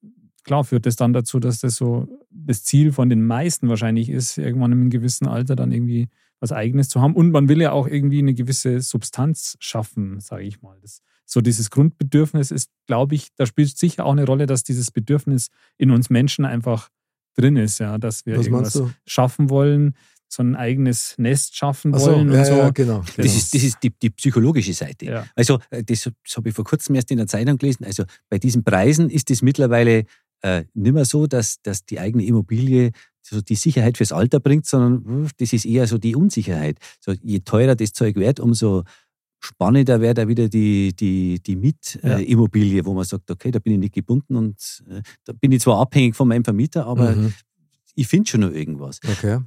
klar führt das dann dazu, dass das so das Ziel von den meisten wahrscheinlich ist, irgendwann in einem gewissen Alter dann irgendwie was Eigenes zu haben. Und man will ja auch irgendwie eine gewisse Substanz schaffen, sage ich mal. Das, so dieses Grundbedürfnis ist, glaube ich, da spielt sicher auch eine Rolle, dass dieses Bedürfnis in uns Menschen einfach drin ist, ja, dass wir Was irgendwas schaffen wollen, so ein eigenes Nest schaffen Ach so, wollen ja, und so. ja, genau. Das, genau. ist, das ist die, die psychologische Seite. Ja. Also, äh, das, das habe ich vor kurzem erst in der Zeitung gelesen. Also, bei diesen Preisen ist es mittlerweile äh, nicht mehr so, dass, dass die eigene Immobilie so die Sicherheit fürs Alter bringt, sondern das ist eher so die Unsicherheit. So, je teurer das Zeug wird, umso spannender wäre da wieder die, die, die Ja. Mietimmobilie, wo man sagt, okay, da bin ich nicht gebunden und äh, da bin ich zwar abhängig von meinem Vermieter, aber Mhm. ich finde schon noch irgendwas. Okay.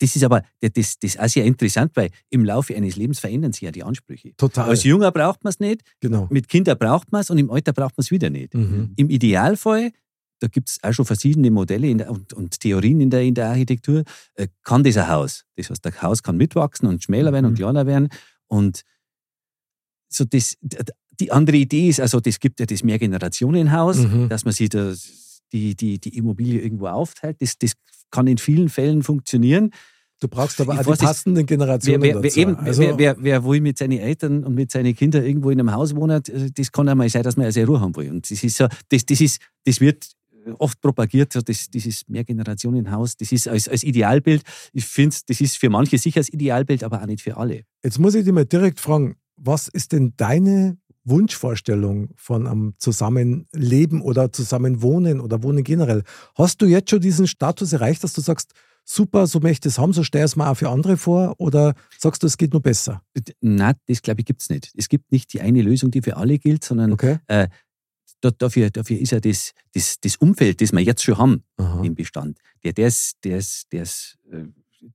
Das ist aber das, das ist auch sehr interessant, weil im Laufe eines Lebens verändern sich ja die Ansprüche. Total. Als Junger braucht man es nicht, genau. mit Kindern braucht man es und im Alter braucht man es wieder nicht. Mhm. Im Idealfall, da gibt es auch schon verschiedene Modelle in der, und, und Theorien in der, in der Architektur, äh, kann das ein Haus. Das heißt, das Haus kann mitwachsen und schmäler werden und Mhm. kleiner werden. Und so das, die andere Idee ist, also das gibt ja das Mehrgenerationenhaus, Mhm. dass man sich das, die, die, die Immobilie irgendwo aufteilt. Das, das kann in vielen Fällen funktionieren. Du brauchst aber Ich auch die weiß passenden Generationen wer, wer, dazu. eben, also, wer, wer, wer will mit seinen Eltern und mit seinen Kindern irgendwo in einem Haus wohnen, äh, das kann einmal sein, dass man sehr Ruhe haben will. Und das ist so, das, das ist, das wird oft propagiert, so das, dieses Mehrgenerationenhaus, das ist als, als Idealbild. Ich finde, das ist für manche sicher das Idealbild, aber auch nicht für alle. Jetzt muss ich dich mal direkt fragen, was ist denn deine Wunschvorstellung von einem Zusammenleben oder Zusammenwohnen oder Wohnen generell? Hast du jetzt schon diesen Status erreicht, dass du sagst, super, so möchte ich es haben, so stell es mir auch für andere vor? Oder sagst du, es geht nur besser? Nein, das glaube ich gibt es nicht. Es gibt nicht die eine Lösung, die für alle gilt, sondern Okay. da, dafür, dafür ist ja das, das, das Umfeld, das wir jetzt schon haben, Aha. im Bestand, der, der ist, der ist, der ist,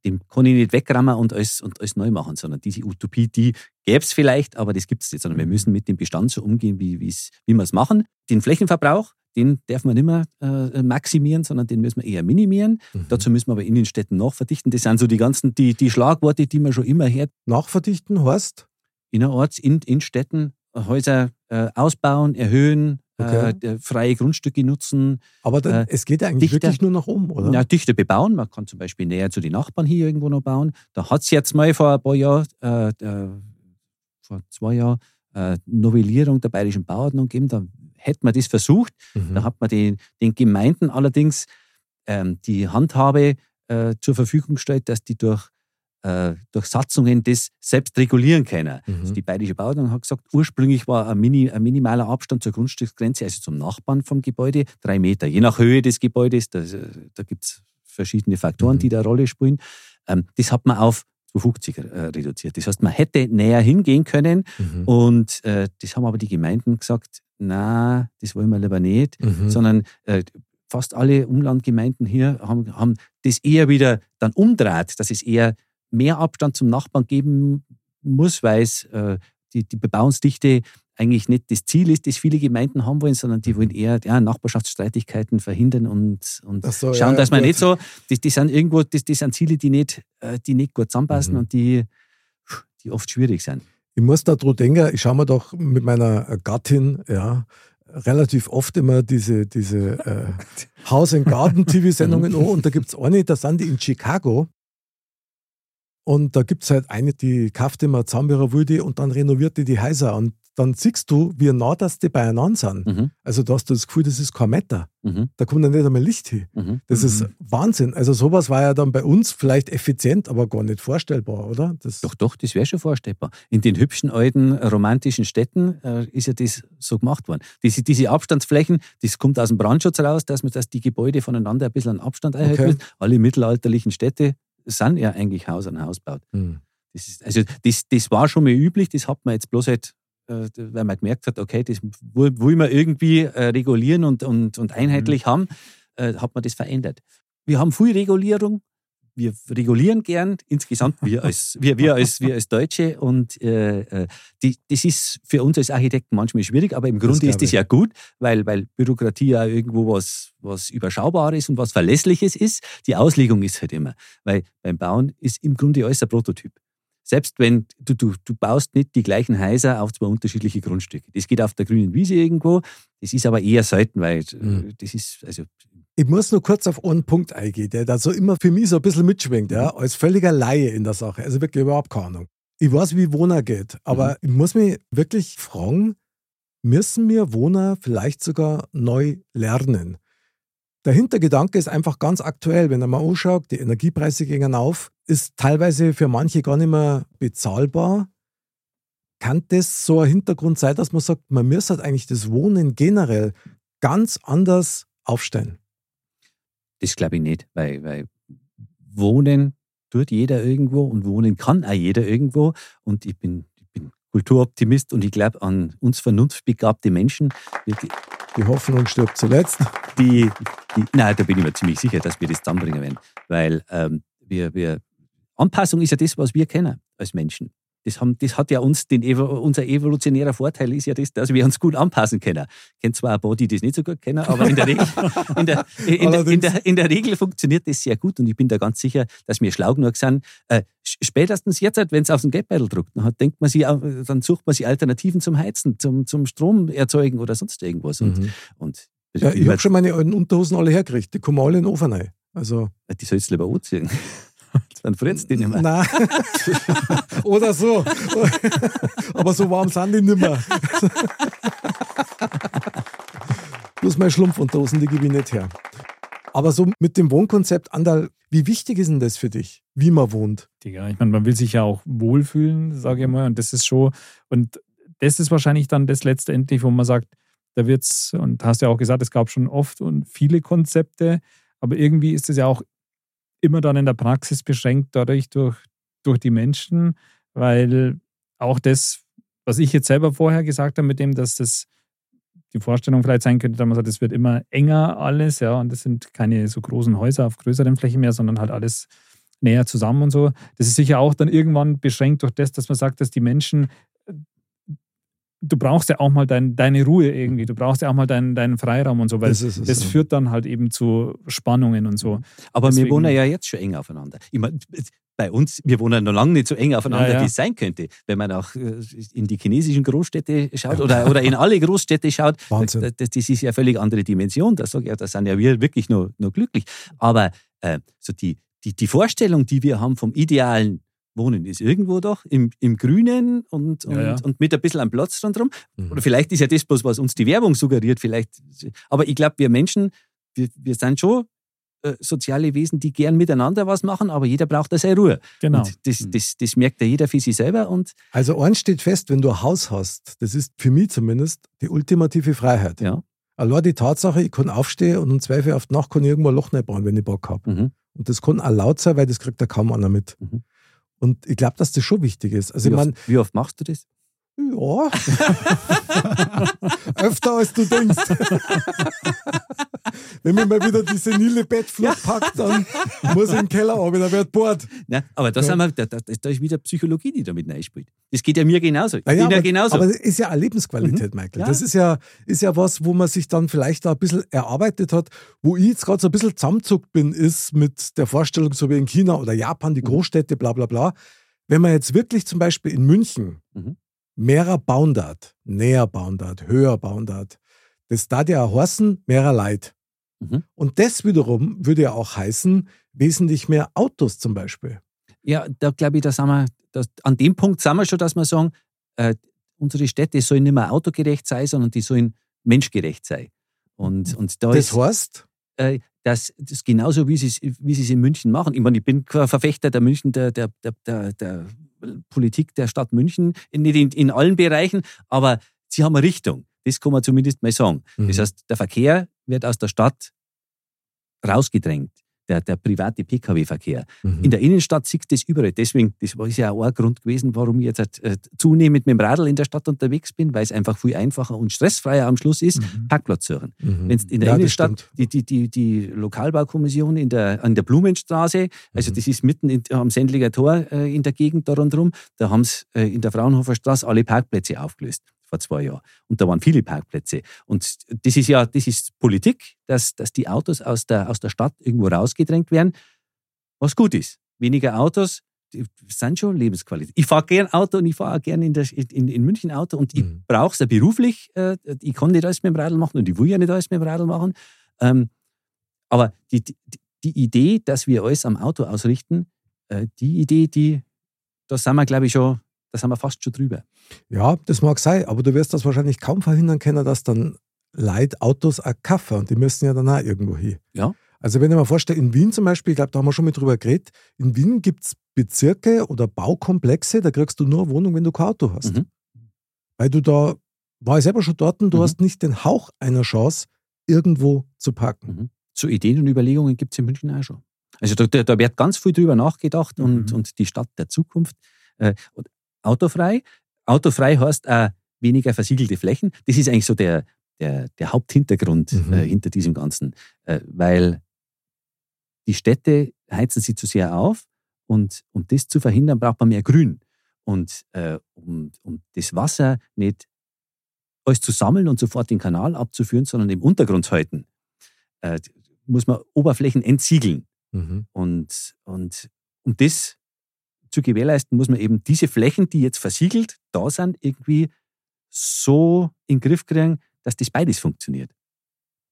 dem kann ich nicht wegrammen und alles, und alles neu machen, sondern diese Utopie, die gäbe es vielleicht, aber das gibt es nicht, sondern wir müssen mit dem Bestand so umgehen, wie, wie wir es machen. Den Flächenverbrauch, den darf man nicht mehr äh, maximieren, sondern den müssen wir eher minimieren. Mhm. Dazu müssen wir aber Innenstädten nachverdichten. Das sind so die ganzen, die, die Schlagworte, die man schon immer hört. Nachverdichten heißt? Innerorts, in, in Städten, Häuser äh, ausbauen, erhöhen, Okay. äh, freie Grundstücke nutzen, Aber dann, Äh, es geht ja eigentlich dichter- wirklich nur nach oben, oder? ja, dichter bebauen. Man kann zum Beispiel näher zu den Nachbarn hier irgendwo noch bauen. Da hat es jetzt mal vor ein paar Jahren, äh, äh, vor zwei Jahren, äh, Novellierung der bayerischen Bauordnung gegeben. Da hätte man das versucht. Mhm. Da hat man den, den Gemeinden allerdings ähm, die Handhabe äh, zur Verfügung gestellt, dass die durch, äh, durch Satzungen das selbst regulieren können. Mhm. Also die bayerische Bauordnung hat gesagt, ursprünglich war ein, Mini, ein minimaler Abstand zur Grundstücksgrenze, also zum Nachbarn vom Gebäude, drei Meter. Je nach Höhe des Gebäudes, da, da gibt es verschiedene Faktoren, Mhm. die da eine Rolle spielen. Ähm, das hat man auf 250 äh, reduziert. Das heißt, man hätte näher hingehen können Mhm. und äh, das haben aber die Gemeinden gesagt, na, das wollen wir lieber nicht Mhm. sondern äh, fast alle Umlandgemeinden hier haben, haben das eher wieder dann umdreht, dass es eher mehr Abstand zum Nachbarn geben muss, weil es äh, die, die Bebauungsdichte eigentlich nicht das Ziel ist, das viele Gemeinden haben wollen, sondern die wollen eher ja, Nachbarschaftsstreitigkeiten verhindern und, und so, schauen, ja, dass man gut. nicht so, das, das sind irgendwo, das, das sind Ziele, die nicht, äh, die nicht gut zusammenpassen Mhm. und die, die oft schwierig sind. Ich muss da dran denken, ich schaue mir doch mit meiner Gattin, ja, relativ oft immer diese, diese äh, (laughs) Haus- and Garden-TV-Sendungen an und da gibt es eine, da sind die in Chicago und da gibt es halt eine, die kauft immer zusammen ihrer Wilde und dann renoviert die die Häuser und dann siehst du, wie nah das die beieinander sind. Mhm. Also da hast du das Gefühl, das ist kein Meter. Mhm. Da kommt dann nicht einmal Licht hin. Mhm. Das ist Wahnsinn. Also sowas war ja dann bei uns vielleicht effizient, aber gar nicht vorstellbar, oder? Das, Doch, doch, das wäre schon vorstellbar. In den hübschen alten romantischen Städten äh, ist ja das so gemacht worden. Diese, diese Abstandsflächen, das kommt aus dem Brandschutz raus, dass man dass die Gebäude voneinander ein bisschen an Abstand einhalten Okay. Alle mittelalterlichen Städte sind ja eigentlich Haus an Haus baut. Hm. Das ist, also das, das war schon mal üblich, das hat man jetzt bloß halt, äh, weil man gemerkt hat, okay, das will, will man irgendwie äh, regulieren und, und, und einheitlich haben, äh, hat man das verändert. Wir haben viel Regulierung, wir regulieren gern insgesamt, wir (laughs) als, wir, wir als, wir als Deutsche und äh, äh, die, das ist für uns als Architekten manchmal schwierig, aber im Grunde glaub ist das ja gut, weil, weil Bürokratie ja irgendwo was, was Überschaubares und was Verlässliches ist. Die Auslegung ist halt immer, weil beim Bauen ist im Grunde alles ein Prototyp. Selbst wenn du, du, du baust nicht die gleichen Häuser auf zwei unterschiedliche Grundstücke. Das geht auf der grünen Wiese irgendwo, das ist aber eher selten, weil Mhm. das ist, also Ich muss nur kurz auf einen Punkt eingehen, der da so immer für mich so ein bisschen mitschwingt, ja, als völliger Laie in der Sache. Also wirklich überhaupt keine Ahnung. Ich weiß, wie Wohner geht, aber ich muss mich wirklich fragen, müssen wir Wohner vielleicht sogar neu lernen? Der Hintergedanke ist einfach ganz aktuell. Wenn man mal anschaut, die Energiepreise gehen auf, ist teilweise für manche gar nicht mehr bezahlbar. Kann das so ein Hintergrund sein, dass man sagt, man müsste halt eigentlich das Wohnen generell ganz anders aufstellen? Das glaube ich nicht, weil, weil wohnen tut jeder irgendwo und wohnen kann auch jeder irgendwo. Und ich bin, ich bin Kulturoptimist und ich glaube an uns vernunftbegabte Menschen, die, Hoffnung stirbt zuletzt. die, die nein, da bin ich mir ziemlich sicher, dass wir das zusammenbringen werden. Weil ähm, wir, wir, Anpassung ist ja das, was wir kennen als Menschen. Das, haben, das hat ja uns, den, unser evolutionärer Vorteil ist ja das, dass wir uns gut anpassen können. Ich kenne zwar ein paar, die das nicht so gut kennen, aber in der Regel, in der, in, der, in, der, in der Regel funktioniert das sehr gut und ich bin da ganz sicher, dass wir schlau genug sind. Äh, spätestens jetzt, wenn es auf den Geldbeutel druckt, dann, hat, denkt man sich, auch- dann sucht man sich Alternativen zum Heizen, zum, zum Strom erzeugen oder sonst irgendwas. Und, Mhm. und Ja, ich habe schon meine alten Unterhosen alle hergekriegt. Die kommen alle in den Ofen rein. Also, die sollst du lieber anziehen. Dann fritzt die nicht mehr. Nein. (laughs) Oder so. Aber so warm sind die nicht mehr. Bloß meine Schlumpfunterhosen, die gebe ich nicht her. Aber so mit dem Wohnkonzept, Andal, wie wichtig ist denn das für dich, wie man wohnt? Digga, ich meine, man will sich ja auch wohlfühlen, sage ich mal, und das ist schon, und das ist wahrscheinlich dann das letztendlich, wo man sagt, da wird's, und hast ja auch gesagt, es gab schon oft und viele Konzepte, aber irgendwie ist es ja auch immer dann in der Praxis beschränkt dadurch durch, durch die Menschen, weil auch das, was ich jetzt selber vorher gesagt habe, mit dem, dass das die Vorstellung vielleicht sein könnte, dass man sagt, es wird immer enger alles, ja, und das sind keine so großen Häuser auf größeren Flächen mehr, sondern halt alles näher zusammen und so. Das ist sicher auch dann irgendwann beschränkt durch das, dass man sagt, dass die Menschen, du brauchst ja auch mal dein, deine Ruhe irgendwie, du brauchst ja auch mal deinen, deinen Freiraum und so, weil Das das, es, ja. führt dann halt eben zu Spannungen und so. Aber wir Deswegen- wohnen ja jetzt schon eng aufeinander. Ich mein, bei uns, wir wohnen noch lange nicht so eng aufeinander, Ja, ja. wie es sein könnte. Wenn man auch äh, in die chinesischen Großstädte schaut oder, oder in alle Großstädte schaut, (laughs) Wahnsinn. das, das, das ist ja eine völlig andere Dimension. Da sage ich, ja, da sind ja wir wirklich nur, nur glücklich. Aber äh, so die, die, die Vorstellung, die wir haben vom idealen Wohnen, ist irgendwo doch im, im Grünen und, und, Ja, ja. und mit ein bisschen am Platz rundherum. Mhm. Oder vielleicht ist ja das bloß, was uns die Werbung suggeriert. Vielleicht. Aber ich glaube, wir Menschen, wir, wir sind schon äh, soziale Wesen, die gern miteinander was machen, aber jeder braucht da seine Ruhe. Genau. Und das, das, das merkt ja jeder für sich selber. Und Also eins steht fest, wenn du ein Haus hast, das ist für mich zumindest die ultimative Freiheit. ja. Allein die Tatsache, ich kann aufstehen und um zwei Uhr auf die Nacht kann ich irgendwo ein Loch bauen, wenn ich Bock habe. Mhm. Und das kann auch laut sein, weil das kriegt ja kaum einer mit. Mhm. Und ich glaube, dass das schon wichtig ist. Also wie, ich meine, oft, wie oft machst du das? ja, (laughs) öfter als du denkst. (laughs) Wenn mir mal wieder die senile Bettflucht packt, dann muss ich den Keller runter, da wird bohrt. Ja, aber da, Ja. wir, da, da, ist wieder Psychologie, die da mit reinspielt. Das geht ja mir genauso. Ich Naja, bin ja aber, genauso. aber das ist ja eine Lebensqualität, Michael. Ja. Das ist ja, ist ja was, wo man sich dann vielleicht da ein bisschen erarbeitet hat. Wo ich jetzt gerade so ein bisschen zusammenzuckt bin, ist mit der Vorstellung, so wie in China oder Japan, die Mhm. Großstädte, bla bla bla. Wenn man jetzt wirklich zum Beispiel in München Mhm. mehrer bauen darf, näher bauen darf, höher bauen darf, das da ja heißen, mehrer Leid. Mhm. Und das wiederum würde ja auch heißen, wesentlich mehr Autos zum Beispiel. Ja, da glaube ich, da sind wir, da, an dem Punkt sind wir schon, dass wir sagen, äh, unsere Städte sollen nicht mehr autogerecht sein, sondern die sollen menschgerecht sein. Und, und da Das ist, heißt, äh, das, das ist genauso, wie sie es wie sie es in München machen. Ich meine, ich bin Verfechter der München, der, der, der, der, der Politik der Stadt München, nicht in, in allen Bereichen, aber sie haben eine Richtung. Das kann man zumindest mal sagen. Mhm. Das heißt, der Verkehr wird aus der Stadt rausgedrängt. Der, der private Pkw-Verkehr. Mhm. In der Innenstadt siehst du das überall. Deswegen, das war ja auch ein Grund gewesen, warum ich jetzt äh, zunehmend mit dem Radl in der Stadt unterwegs bin, weil es einfach viel einfacher und stressfreier am Schluss ist, Mhm. Parkplatz suchen. Mhm. Wenn in der Ja, Innenstadt die, die, die, die Lokalbaukommission in der, an der Blumenstraße, also Mhm. das ist mitten in, am Sendlinger Tor äh, in der Gegend da rundherum, da haben sie äh, in der Fraunhofer Straße alle Parkplätze aufgelöst vor zwei Jahren. Und da waren viele Parkplätze. Und das ist ja, das ist Politik, dass, dass die Autos aus der, aus der Stadt irgendwo rausgedrängt werden, was gut ist. Weniger Autos, sind schon Lebensqualität. Ich fahre gern Auto und ich fahre auch gern in, der, in, in München Auto und ich Mhm. brauche es ja beruflich. Äh, ich kann nicht alles mit dem Radl machen und ich will ja nicht alles mit dem Radl machen. Ähm, aber die, die, die Idee, dass wir alles am Auto ausrichten, äh, die Idee, die, da sind wir, glaube ich, schon, da sind wir fast schon drüber. Ja, das mag sein, aber du wirst das wahrscheinlich kaum verhindern können, dass dann Leute Autos auch kaufen und die müssen ja dann auch irgendwo hin. Ja. Also wenn ich mir vorstelle, in Wien zum Beispiel, ich glaube, da haben wir schon mal drüber geredet, in Wien gibt es Bezirke oder Baukomplexe, da kriegst du nur eine Wohnung, wenn du kein Auto hast. Mhm. Weil du da, war ich selber schon dort und du Mhm. hast nicht den Hauch einer Chance, irgendwo zu parken. Mhm. So Ideen und Überlegungen gibt es in München auch schon. Also da, da, wird ganz viel drüber nachgedacht und, Mhm. und die Stadt der Zukunft. Äh, und autofrei. Autofrei heißt auch weniger versiegelte Flächen. Das ist eigentlich so der, der, der Haupthintergrund Mhm. äh, hinter diesem Ganzen. Äh, weil die Städte heizen sie zu sehr auf und um das zu verhindern, braucht man mehr Grün. Und äh, um, um das Wasser nicht alles zu sammeln und sofort den Kanal abzuführen, sondern im Untergrund zu halten, äh, muss man Oberflächen entsiegeln. Mhm. Und, und um das zu gewährleisten, muss man eben diese Flächen, die jetzt versiegelt da sind, irgendwie so in den Griff kriegen, dass das beides funktioniert.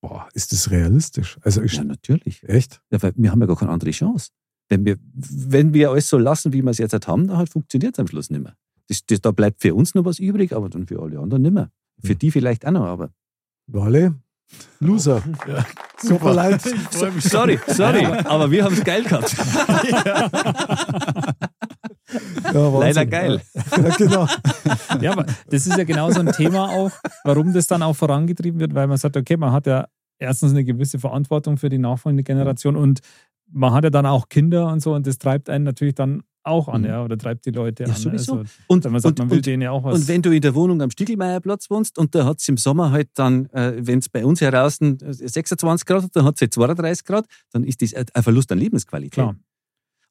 Boah, ist das realistisch? Also ich, Ja, natürlich. echt? Ja, weil wir haben ja gar keine andere Chance. Wenn wir, wenn wir alles so lassen, wie wir es jetzt halt haben, dann halt funktioniert es am Schluss nicht mehr. Das, das, da bleibt für uns noch was übrig, aber dann für alle anderen nicht mehr. Für Hm. die vielleicht auch noch, aber. Wale, Loser. Ja, (laughs) Super leid. Sorry, sorry, aber wir haben es geil gehabt. (laughs) (laughs) Ja, Wahnsinn. Leider geil. Ja, (laughs) genau. (laughs) Ja, aber das ist ja genau so ein Thema auch, warum das dann auch vorangetrieben wird, weil man sagt, okay, man hat ja erstens eine gewisse Verantwortung für die nachfolgende Generation und man hat ja dann auch Kinder und so und das treibt einen natürlich dann auch an, Mhm. ja, oder treibt die Leute Ja, an. sowieso. Also, Und, man sagt, und, man will und, denen ja auch was. und wenn du in der Wohnung am Stiegelmeierplatz wohnst und da hat es im Sommer halt dann, äh, wenn es bei uns heraus 26 Grad hat, dann hat es halt 32 Grad, dann ist das ein ein Verlust an Lebensqualität. Klar.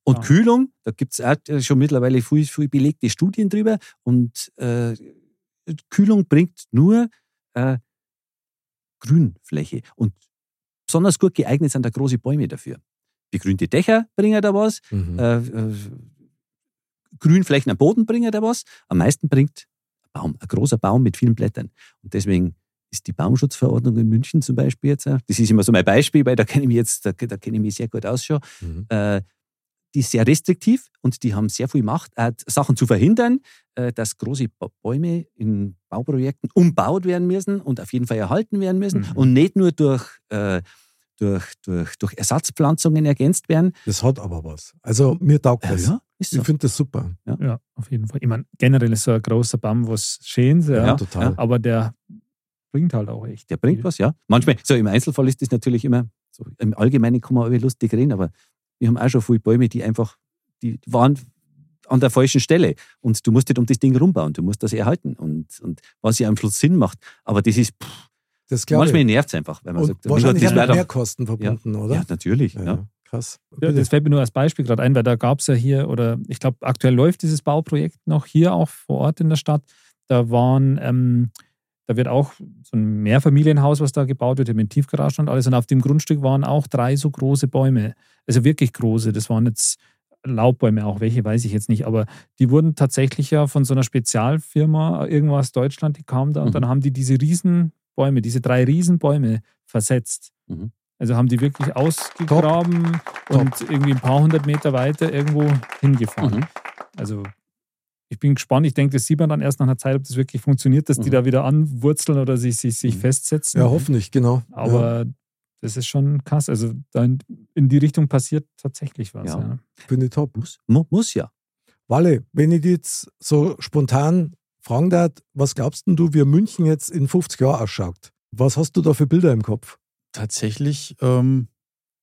Und Klar. Kühlung, da gibt es auch äh, schon mittlerweile viel, viel belegte Studien drüber. Und äh, Kühlung bringt nur äh, Grünfläche. Und besonders gut geeignet sind da große Bäume dafür. begrünte Dächer bringen da was, Mhm. äh, äh, Grünflächen am Boden bringen da was. Am meisten bringt ein Baum, ein großer Baum mit vielen Blättern. Und deswegen ist die Baumschutzverordnung in München zum Beispiel jetzt, auch- das ist immer so mein Beispiel, weil da kenne ich mich jetzt, da, da kenne ich mich sehr gut aus schon, Mhm. äh, die ist sehr restriktiv und die haben sehr viel Macht, äh, Sachen zu verhindern, äh, dass große Ba- Bäume in Bauprojekten umbaut werden müssen und auf jeden Fall erhalten werden müssen Mhm. und nicht nur durch, äh, durch, durch, durch Ersatzpflanzungen ergänzt werden. Das hat aber was. Also mir taugt Ja, das. ja, ist so. Ich finde das super. Ja, auf jeden Fall. Ich meine, generell ist so ein großer Baum was Schönes, ja, Ja, total. aber der bringt halt auch echt. Der bringt viel. was, ja. Manchmal, so im Einzelfall ist das natürlich immer, so im Allgemeinen kann man über lustig reden, aber wir haben auch schon viele Bäume, die einfach, die waren an der falschen Stelle. Und du musst nicht um das Ding rumbauen, du musst das erhalten. Und, und was ja am Schluss Sinn macht. Aber das ist, pff, Das manchmal nervt es einfach, wenn man Und sagt, wahrscheinlich das mit doch- mehr Kosten verbunden, oder? Ja, natürlich. Ja, Ja, ja. Krass. Ja, das fällt mir nur als Beispiel gerade ein, weil da gab es ja hier, oder ich glaube, aktuell läuft dieses Bauprojekt noch hier auch vor Ort in der Stadt. Da waren, ähm, da wird auch so ein Mehrfamilienhaus, was da gebaut wird, mit Tiefgaragen und alles. Und auf dem Grundstück waren auch drei so große Bäume. Also wirklich große. Das waren jetzt Laubbäume, auch welche weiß ich jetzt nicht. Aber die wurden tatsächlich ja von so einer Spezialfirma, irgendwas Deutschland, die kam da und Mhm. dann haben die diese Riesenbäume, diese drei Riesenbäume versetzt. Mhm. Also haben die wirklich ausgegraben und irgendwie ein paar hundert Meter weiter irgendwo hingefahren. Mhm. Also ich bin gespannt. Ich denke, das sieht man dann erst nach einer Zeit, ob das wirklich funktioniert, dass die Mhm. da wieder anwurzeln oder sich, sich, sich Mhm. festsetzen. Ja, hoffentlich, genau. ja. Aber das ist schon krass. Also in, in die Richtung passiert tatsächlich was. Ja. Ja. Finde ich top. Muss, mu, muss ja. Walle, wenn ich dich jetzt so spontan fragen darf, was glaubst denn du, wie München jetzt in 50 Jahren ausschaut? Was hast du da für Bilder im Kopf? tatsächlich ähm,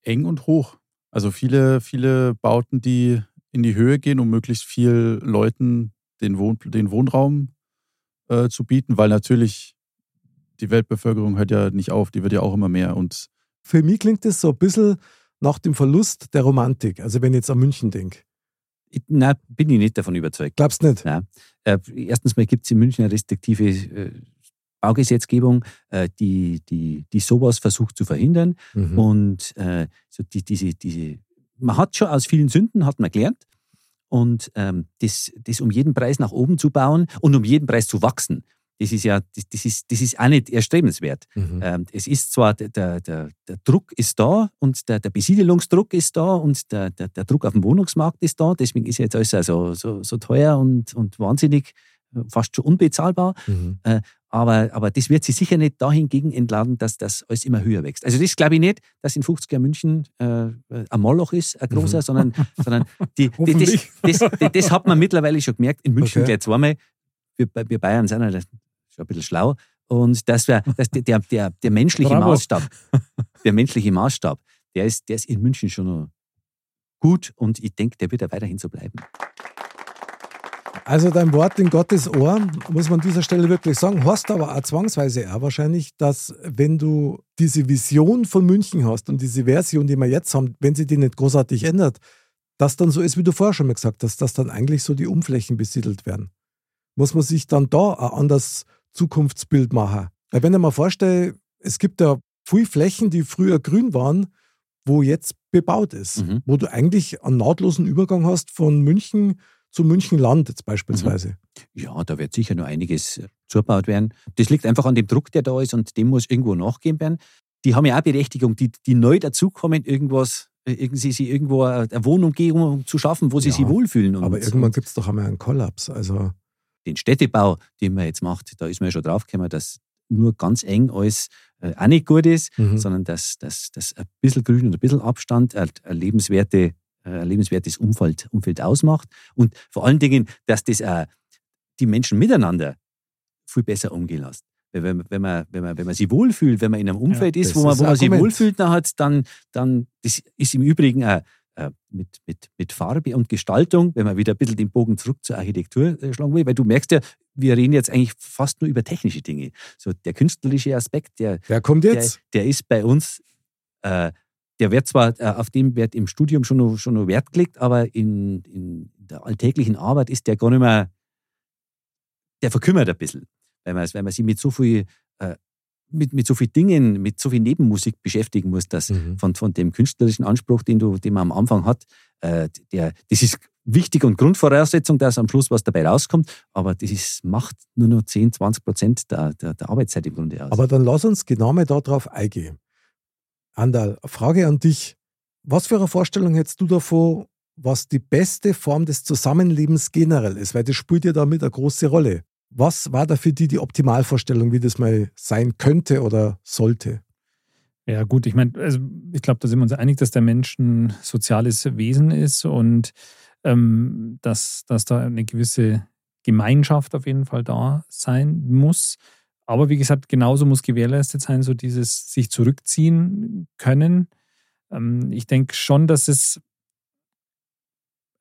eng und hoch. Also viele, viele Bauten, die in die Höhe gehen, um möglichst viel Leuten den, Wohn den Wohnraum äh, zu bieten, weil natürlich die Weltbevölkerung hört ja nicht auf, die wird ja auch immer mehr. Und Für mich klingt das so ein bisschen nach dem Verlust der Romantik. Also wenn ich jetzt an München denke. Ich, nein, bin ich nicht davon überzeugt. Glaubst nicht? Nein. Äh, erstens mal gibt es in München eine restriktive äh, Baugesetzgebung, äh, die, die, die sowas versucht zu verhindern. Mhm. Und äh, so die, diese, diese, man hat schon aus vielen Sünden, hat man gelernt. Und ähm, das, das um jeden Preis nach oben zu bauen und um jeden Preis zu wachsen, das ist ja, das, das, ist, das ist auch nicht erstrebenswert. Mhm. Ähm, es ist zwar, der, der, der, Druck ist da und der, der Besiedelungsdruck ist da und der, der, der Druck auf dem Wohnungsmarkt ist da, deswegen ist ja jetzt alles so, so, so teuer und, und wahnsinnig, äh, fast schon unbezahlbar. Mhm. Aber, aber das wird sich sicher nicht dahingegen entladen, dass das alles immer höher wächst. Also das glaube ich nicht, dass in 50 Jahren München äh, ein Moloch ist, ein großer, Mhm. sondern, sondern die, (laughs) die, das, das, das, das hat man mittlerweile schon gemerkt. In München Okay. gleich zweimal. Wir, wir Bayern sind ja schon ein bisschen schlau. Und das wär, das, der, der, der menschliche Bravo. Maßstab, der menschliche Maßstab, der ist, der ist in München schon noch gut und ich denke, der wird ja weiterhin so bleiben. Also dein Wort in Gottes Ohr, muss man an dieser Stelle wirklich sagen, hast aber auch zwangsweise auch wahrscheinlich, dass wenn du diese Vision von München hast und diese Version, die wir jetzt haben, wenn sie die nicht großartig ändert, dass dann so ist, wie du vorher schon mal gesagt hast, dass dann eigentlich so die Umflächen besiedelt werden. Muss man sich dann da ein anderes Zukunftsbild machen. Weil wenn ich mir vorstelle, es gibt ja viele Flächen, die früher grün waren, wo jetzt bebaut ist, Mhm. wo du eigentlich einen nahtlosen Übergang hast von München zu Münchenland jetzt beispielsweise. Ja, da wird sicher noch einiges äh, zugebaut werden. Das liegt einfach an dem Druck, der da ist und dem muss irgendwo nachgehen werden. Die haben ja auch Berechtigung, die, die neu dazukommen, irgendwas, äh, irgendwie sich irgendwo eine eine Wohnumgebung zu schaffen, wo sie Ja, sich wohlfühlen. Aber irgendwann gibt es doch einmal einen Kollaps. Also den Städtebau, den man jetzt macht, da ist man ja schon draufgekommen, dass nur ganz eng alles äh, auch nicht gut ist, mhm. sondern dass, dass, dass ein bisschen Grün und ein bisschen Abstand ein, ein, lebenswerte, äh, ein lebenswertes Umfeld, Umfeld ausmacht. Und vor allen Dingen, dass das auch die Menschen miteinander viel besser umgehen lässt. Weil wenn, wenn, man, wenn, man, wenn man sich wohlfühlt, wenn man in einem Umfeld ist, das wo man, ist wo man sich wohlfühlt, dann, hat, dann, dann das ist im Übrigen auch äh, mit, mit, mit Farbe und Gestaltung, wenn man wieder ein bisschen den Bogen zurück zur Architektur äh, schlagen will, weil du merkst ja, wir reden jetzt eigentlich fast nur über technische Dinge. So der künstlerische Aspekt, der, Wer kommt der, jetzt? der ist bei uns, äh, der wird zwar, äh, auf dem wird im Studium schon noch, schon noch Wert gelegt, aber in, in der alltäglichen Arbeit ist der gar nicht mehr, der verkümmert ein bisschen, weil man, weil man sich mit so viel, äh, mit, mit so vielen Dingen, mit so viel Nebenmusik beschäftigen musst, dass Mhm. von, von dem künstlerischen Anspruch, den, du, den man am Anfang hat, äh, der, das ist wichtig und Grundvoraussetzung, dass am Schluss was dabei rauskommt, aber das ist, macht nur noch 10, 20 Prozent der, der, der Arbeitszeit im Grunde aus. Aber dann lass uns genau mal darauf eingehen. Andal, Frage an dich. Was für eine Vorstellung hättest du davon, was die beste Form des Zusammenlebens generell ist? Weil das spielt ja damit eine große Rolle. Was war da für dich die Optimalvorstellung, wie das mal sein könnte oder sollte? Ja, gut, ich meine, also ich glaube, da sind wir uns einig, dass der Mensch ein soziales Wesen ist und ähm, dass, dass da eine gewisse Gemeinschaft auf jeden Fall da sein muss. Aber wie gesagt, genauso muss gewährleistet sein, so dieses sich zurückziehen können. Ähm, ich denke schon, dass es,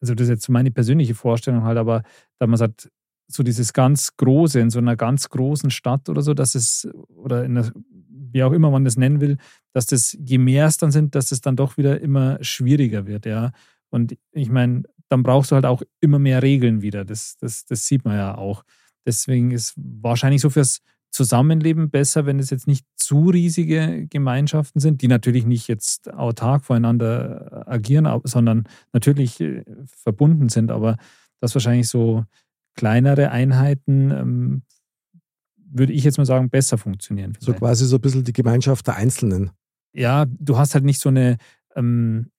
also das ist jetzt meine persönliche Vorstellung halt, aber da man sagt, so dieses ganz Große in so einer ganz großen Stadt oder so, dass es, oder in einer, wie auch immer man das nennen will, dass das, je mehr es dann sind, dass es dann doch wieder immer schwieriger wird, ja. Und ich meine, dann brauchst du halt auch immer mehr Regeln wieder. Das, das, das sieht man ja auch. Deswegen ist wahrscheinlich so fürs Zusammenleben besser, wenn es jetzt nicht zu riesige Gemeinschaften sind, die natürlich nicht jetzt autark voreinander agieren, aber- sondern natürlich äh, verbunden sind, aber dass wahrscheinlich so kleinere Einheiten, ähm, würde ich jetzt mal sagen, besser funktionieren. So vielleicht. quasi so ein bisschen die Gemeinschaft der Einzelnen. ja, du hast halt nicht so eine, ähm,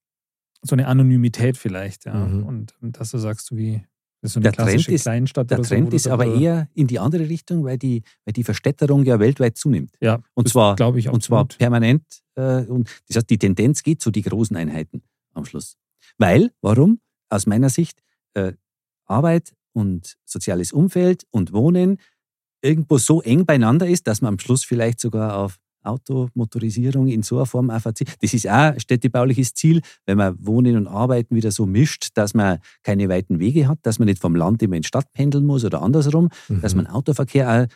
so eine Anonymität vielleicht, ja. Mhm. Und ähm, dass du sagst, so wie so Der Trend ist- der so. Trend du ist da aber so- eher in die andere Richtung, weil die, weil die Verstädterung ja weltweit zunimmt. ja, Und zwar, glaube ich und zwar permanent. Äh, und das heißt, die Tendenz geht zu die großen Einheiten am Schluss. Weil, warum? Aus meiner Sicht, äh, Arbeit und soziales Umfeld und Wohnen irgendwo so eng beieinander ist, dass man am Schluss vielleicht sogar auf Automotorisierung in so einer Form verzichtet. Das ist auch ein städtebauliches Ziel, wenn man Wohnen und Arbeiten wieder so mischt, dass man keine weiten Wege hat, dass man nicht vom Land immer in die Stadt pendeln muss oder andersrum, dass Mhm. man Autoverkehr auch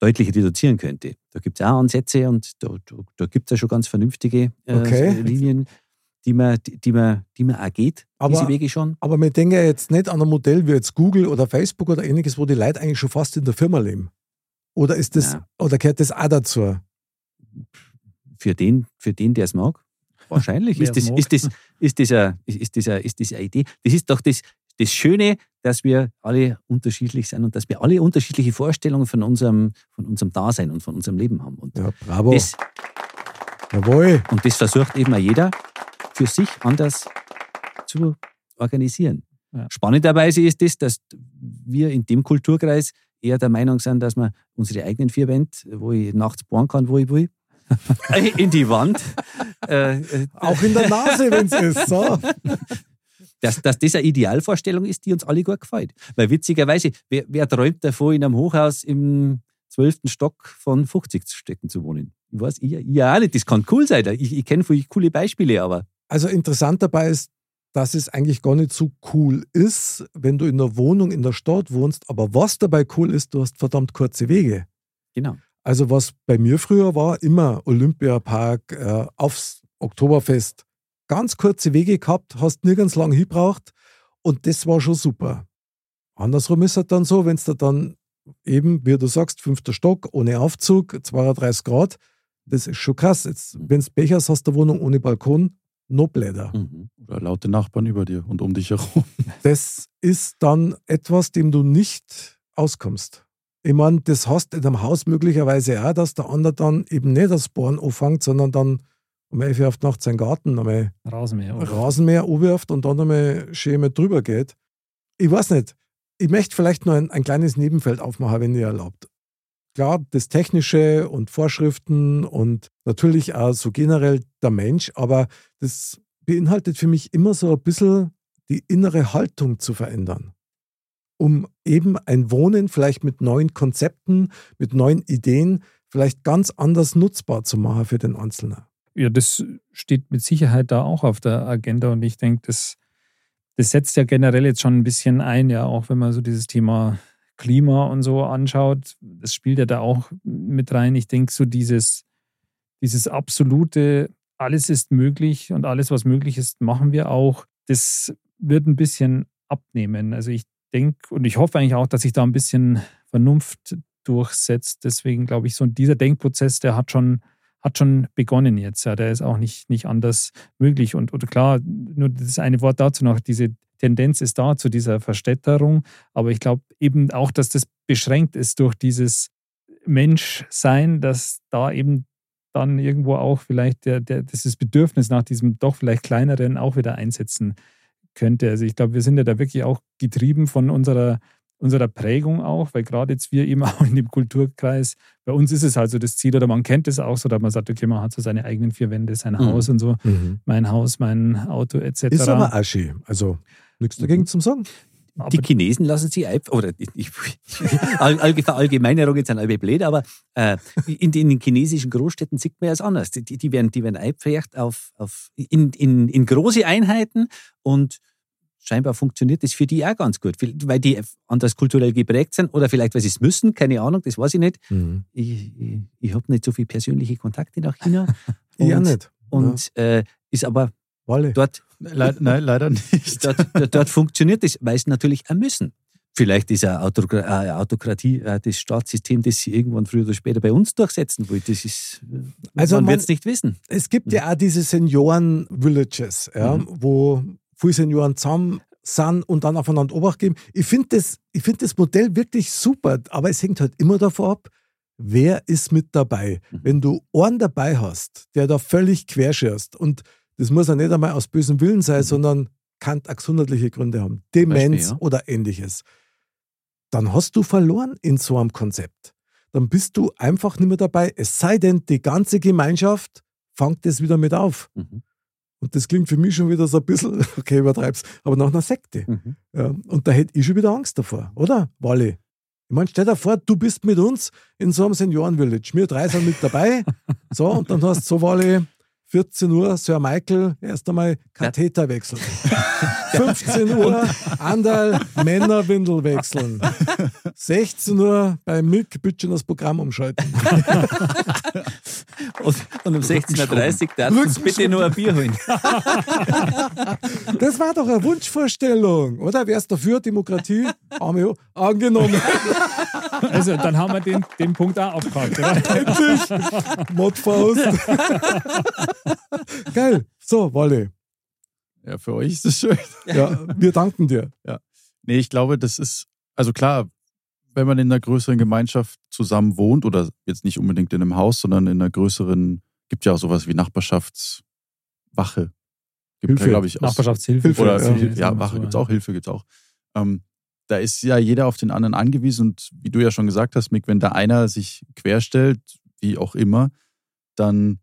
deutlich reduzieren könnte. Da gibt es auch Ansätze und da, da, da gibt es ja schon ganz vernünftige äh, Okay. Linien, die man, die, man, die man auch geht, Aber- diese Wege schon. Aber wir denken ja jetzt nicht an ein Modell wie jetzt Google oder Facebook oder ähnliches, wo die Leute eigentlich schon fast in der Firma leben. Oder ist das, Ja. oder gehört das auch dazu? Für den, für den der es mag, (laughs) wahrscheinlich ist, das, mag. ist, das, ist, das eine, ist, ist, das eine, ist das eine Idee. Das ist doch das, das Schöne, dass wir alle unterschiedlich sind und dass wir alle unterschiedliche Vorstellungen von unserem, von unserem Dasein und von unserem Leben haben. Und Ja, bravo. das, Jawohl. Und das versucht eben auch jeder für sich anders zu organisieren. Ja. Spannenderweise ist es, das, dass wir in dem Kulturkreis eher der Meinung sind, dass wir unsere eigenen vier Wände, wo ich nachts bohren kann, wo ich will, in die Wand, äh, äh, Auch in der Nase, wenn es ist. So. dass, dass das eine Idealvorstellung ist, die uns alle gut gefällt. Weil witzigerweise, wer, wer träumt davon, in einem Hochhaus im zwölften Stock von 50 Stöcken zu wohnen? Ich weiß, ich, ich auch nicht. Das kann cool sein. Ich, ich kenne viele coole Beispiele, aber Also interessant dabei ist, dass es eigentlich gar nicht so cool ist, wenn du in der Wohnung in der Stadt wohnst. Aber was dabei cool ist, du hast verdammt kurze Wege. genau. Also was bei mir früher war, immer Olympiapark, äh, aufs Oktoberfest. Ganz kurze Wege gehabt, hast nirgends lang hingebraucht und das war schon super. Andersrum ist es dann so, wenn es da dann eben, wie du sagst, fünfter Stock, ohne Aufzug, 32 Grad, das ist schon krass. Jetzt, wenn du Pech hast, hast du eine Wohnung ohne Balkon, noch bläder. Mhm. Oder laute Nachbarn über dir und um dich herum. Das ist dann etwas, dem du nicht auskommst. Ich meine, das hast in einem Haus möglicherweise auch, dass der andere dann eben nicht das Bohren anfängt, sondern dann um 11 Uhr auf die Nacht seinen Garten einmal Rasenmäher. Rasenmäher umwirft und dann einmal schön mit drüber geht. Ich weiß nicht. Ich möchte vielleicht nur ein, ein kleines Nebenfeld aufmachen, wenn ihr erlaubt. Klar, das Technische und Vorschriften und natürlich auch so generell der Mensch, aber das beinhaltet für mich immer so ein bisschen die innere Haltung zu verändern. Um eben ein Wohnen vielleicht mit neuen Konzepten, mit neuen Ideen vielleicht ganz anders nutzbar zu machen für den Einzelnen. Ja, das steht mit Sicherheit da auch auf der Agenda und ich denke, das, das setzt ja generell jetzt schon ein bisschen ein, ja, auch wenn man so dieses Thema Klima und so anschaut, das spielt ja da auch mit rein. Ich denke, so dieses, dieses absolute, alles ist möglich und alles, was möglich ist, machen wir auch, das wird ein bisschen abnehmen. Also ich denke und ich hoffe eigentlich auch, dass sich da ein bisschen Vernunft durchsetzt. Deswegen glaube ich, so dieser Denkprozess, der hat schon, hat schon begonnen jetzt. Ja, der ist auch nicht, nicht anders möglich. Und, und klar, nur das eine Wort dazu noch, diese Tendenz ist da zu dieser Verstädterung. Aber ich glaube eben auch, dass das beschränkt ist durch dieses Menschsein, dass da eben dann irgendwo auch vielleicht der, der, dieses Bedürfnis nach diesem doch vielleicht kleineren auch wieder einsetzen könnte. Also ich glaube, wir sind ja da wirklich auch getrieben von unserer, unserer Prägung auch, weil gerade jetzt wir eben (laughs) auch in dem Kulturkreis, bei uns ist es halt so das Ziel oder man kennt es auch so, dass man sagt, okay, man hat so seine eigenen vier Wände, sein Mhm. Haus und so, Mhm. mein Haus, mein Auto etc. Ist aber Aschi. Also nichts dagegen zum Sagen. Aber Die Chinesen lassen sie ein, oder ich, ich, (laughs) All- Allge- Verallgemeinerungen sind alle blöd, aber äh, in, den- in den chinesischen Großstädten sieht man ja es anders. Die, die werden, die werden eingepfercht auf, auf, in, in, in große Einheiten und scheinbar funktioniert das für die auch ganz gut, weil die anders kulturell geprägt sind oder vielleicht, weil sie es müssen, keine Ahnung, das weiß ich nicht. Mhm. Ich, ich, ich habe nicht so viele persönliche Kontakte nach China. (laughs) Ich auch Und- nicht. Und äh, ist aber Walle. dort Le (laughs) nein, leider nicht. dort, dort, dort funktioniert das, weil sie natürlich auch müssen. Vielleicht ist eine äh, Autokratie äh, das Staatssystem, das sie irgendwann früher oder später bei uns durchsetzen will. Das ist, äh, Also man wird es nicht wissen. Es gibt ja auch diese Senioren-Villages, ja, Mhm. wo viele Senioren zusammen sind und dann aufeinander Obacht geben. Ich finde das, ich find das Modell wirklich super, aber es hängt halt immer davon ab, wer ist mit dabei. Mhm. Wenn du einen dabei hast, der da völlig querschirst und das muss ja nicht einmal aus bösem Willen sein, sondern kann gesundheitliche Gründe haben, Demenz ja. oder ähnliches, dann hast du verloren in so einem Konzept. Dann bist du einfach nicht mehr dabei, es sei denn, die ganze Gemeinschaft fängt das wieder mit auf. Mhm. Und das klingt für mich schon wieder so ein bisschen, (laughs) okay, übertreib's, aber nach einer Sekte. Mhm. Ja, und da hätte ich schon wieder Angst davor, oder? Wally. Ich meine, stell dir vor, du bist mit uns in so einem Seniorenvillage. Wir drei sind mit dabei. (laughs) So, und dann hast du so, Wally, 14 Uhr, Sir Michael, erst einmal Katheter wechseln. (laughs) 15 Uhr, Andal, Männerwindel wechseln. 16 Uhr bei Milk Bütchen das Programm umschalten. (laughs) Und, und um 16.30 Uhr darfst du uns bitte nur ein Bier holen. Das war doch eine Wunschvorstellung, oder? Wär's dafür, Demokratie? Arme, angenommen. also dann haben wir den, den Punkt auch aufgehakt. Endlich. Modfaust. Geil. So, Wolle. Ja, für euch ist es schön. (laughs) Ja, wir danken dir. Nee, ich glaube, das ist, also klar, wenn man in einer größeren Gemeinschaft zusammen wohnt oder jetzt nicht unbedingt in einem Haus, sondern in einer größeren, gibt ja auch sowas wie Nachbarschaftswache. Gibt Hilfe. ja, glaube ich, aus, Nachbarschaftshilfe. Hilfe, oder ja. ja, ja Wache gibt es auch, Hilfe gibt es auch. Ähm, da ist ja jeder auf den anderen angewiesen und wie du ja schon gesagt hast, Mick, wenn da einer sich querstellt, wie auch immer, dann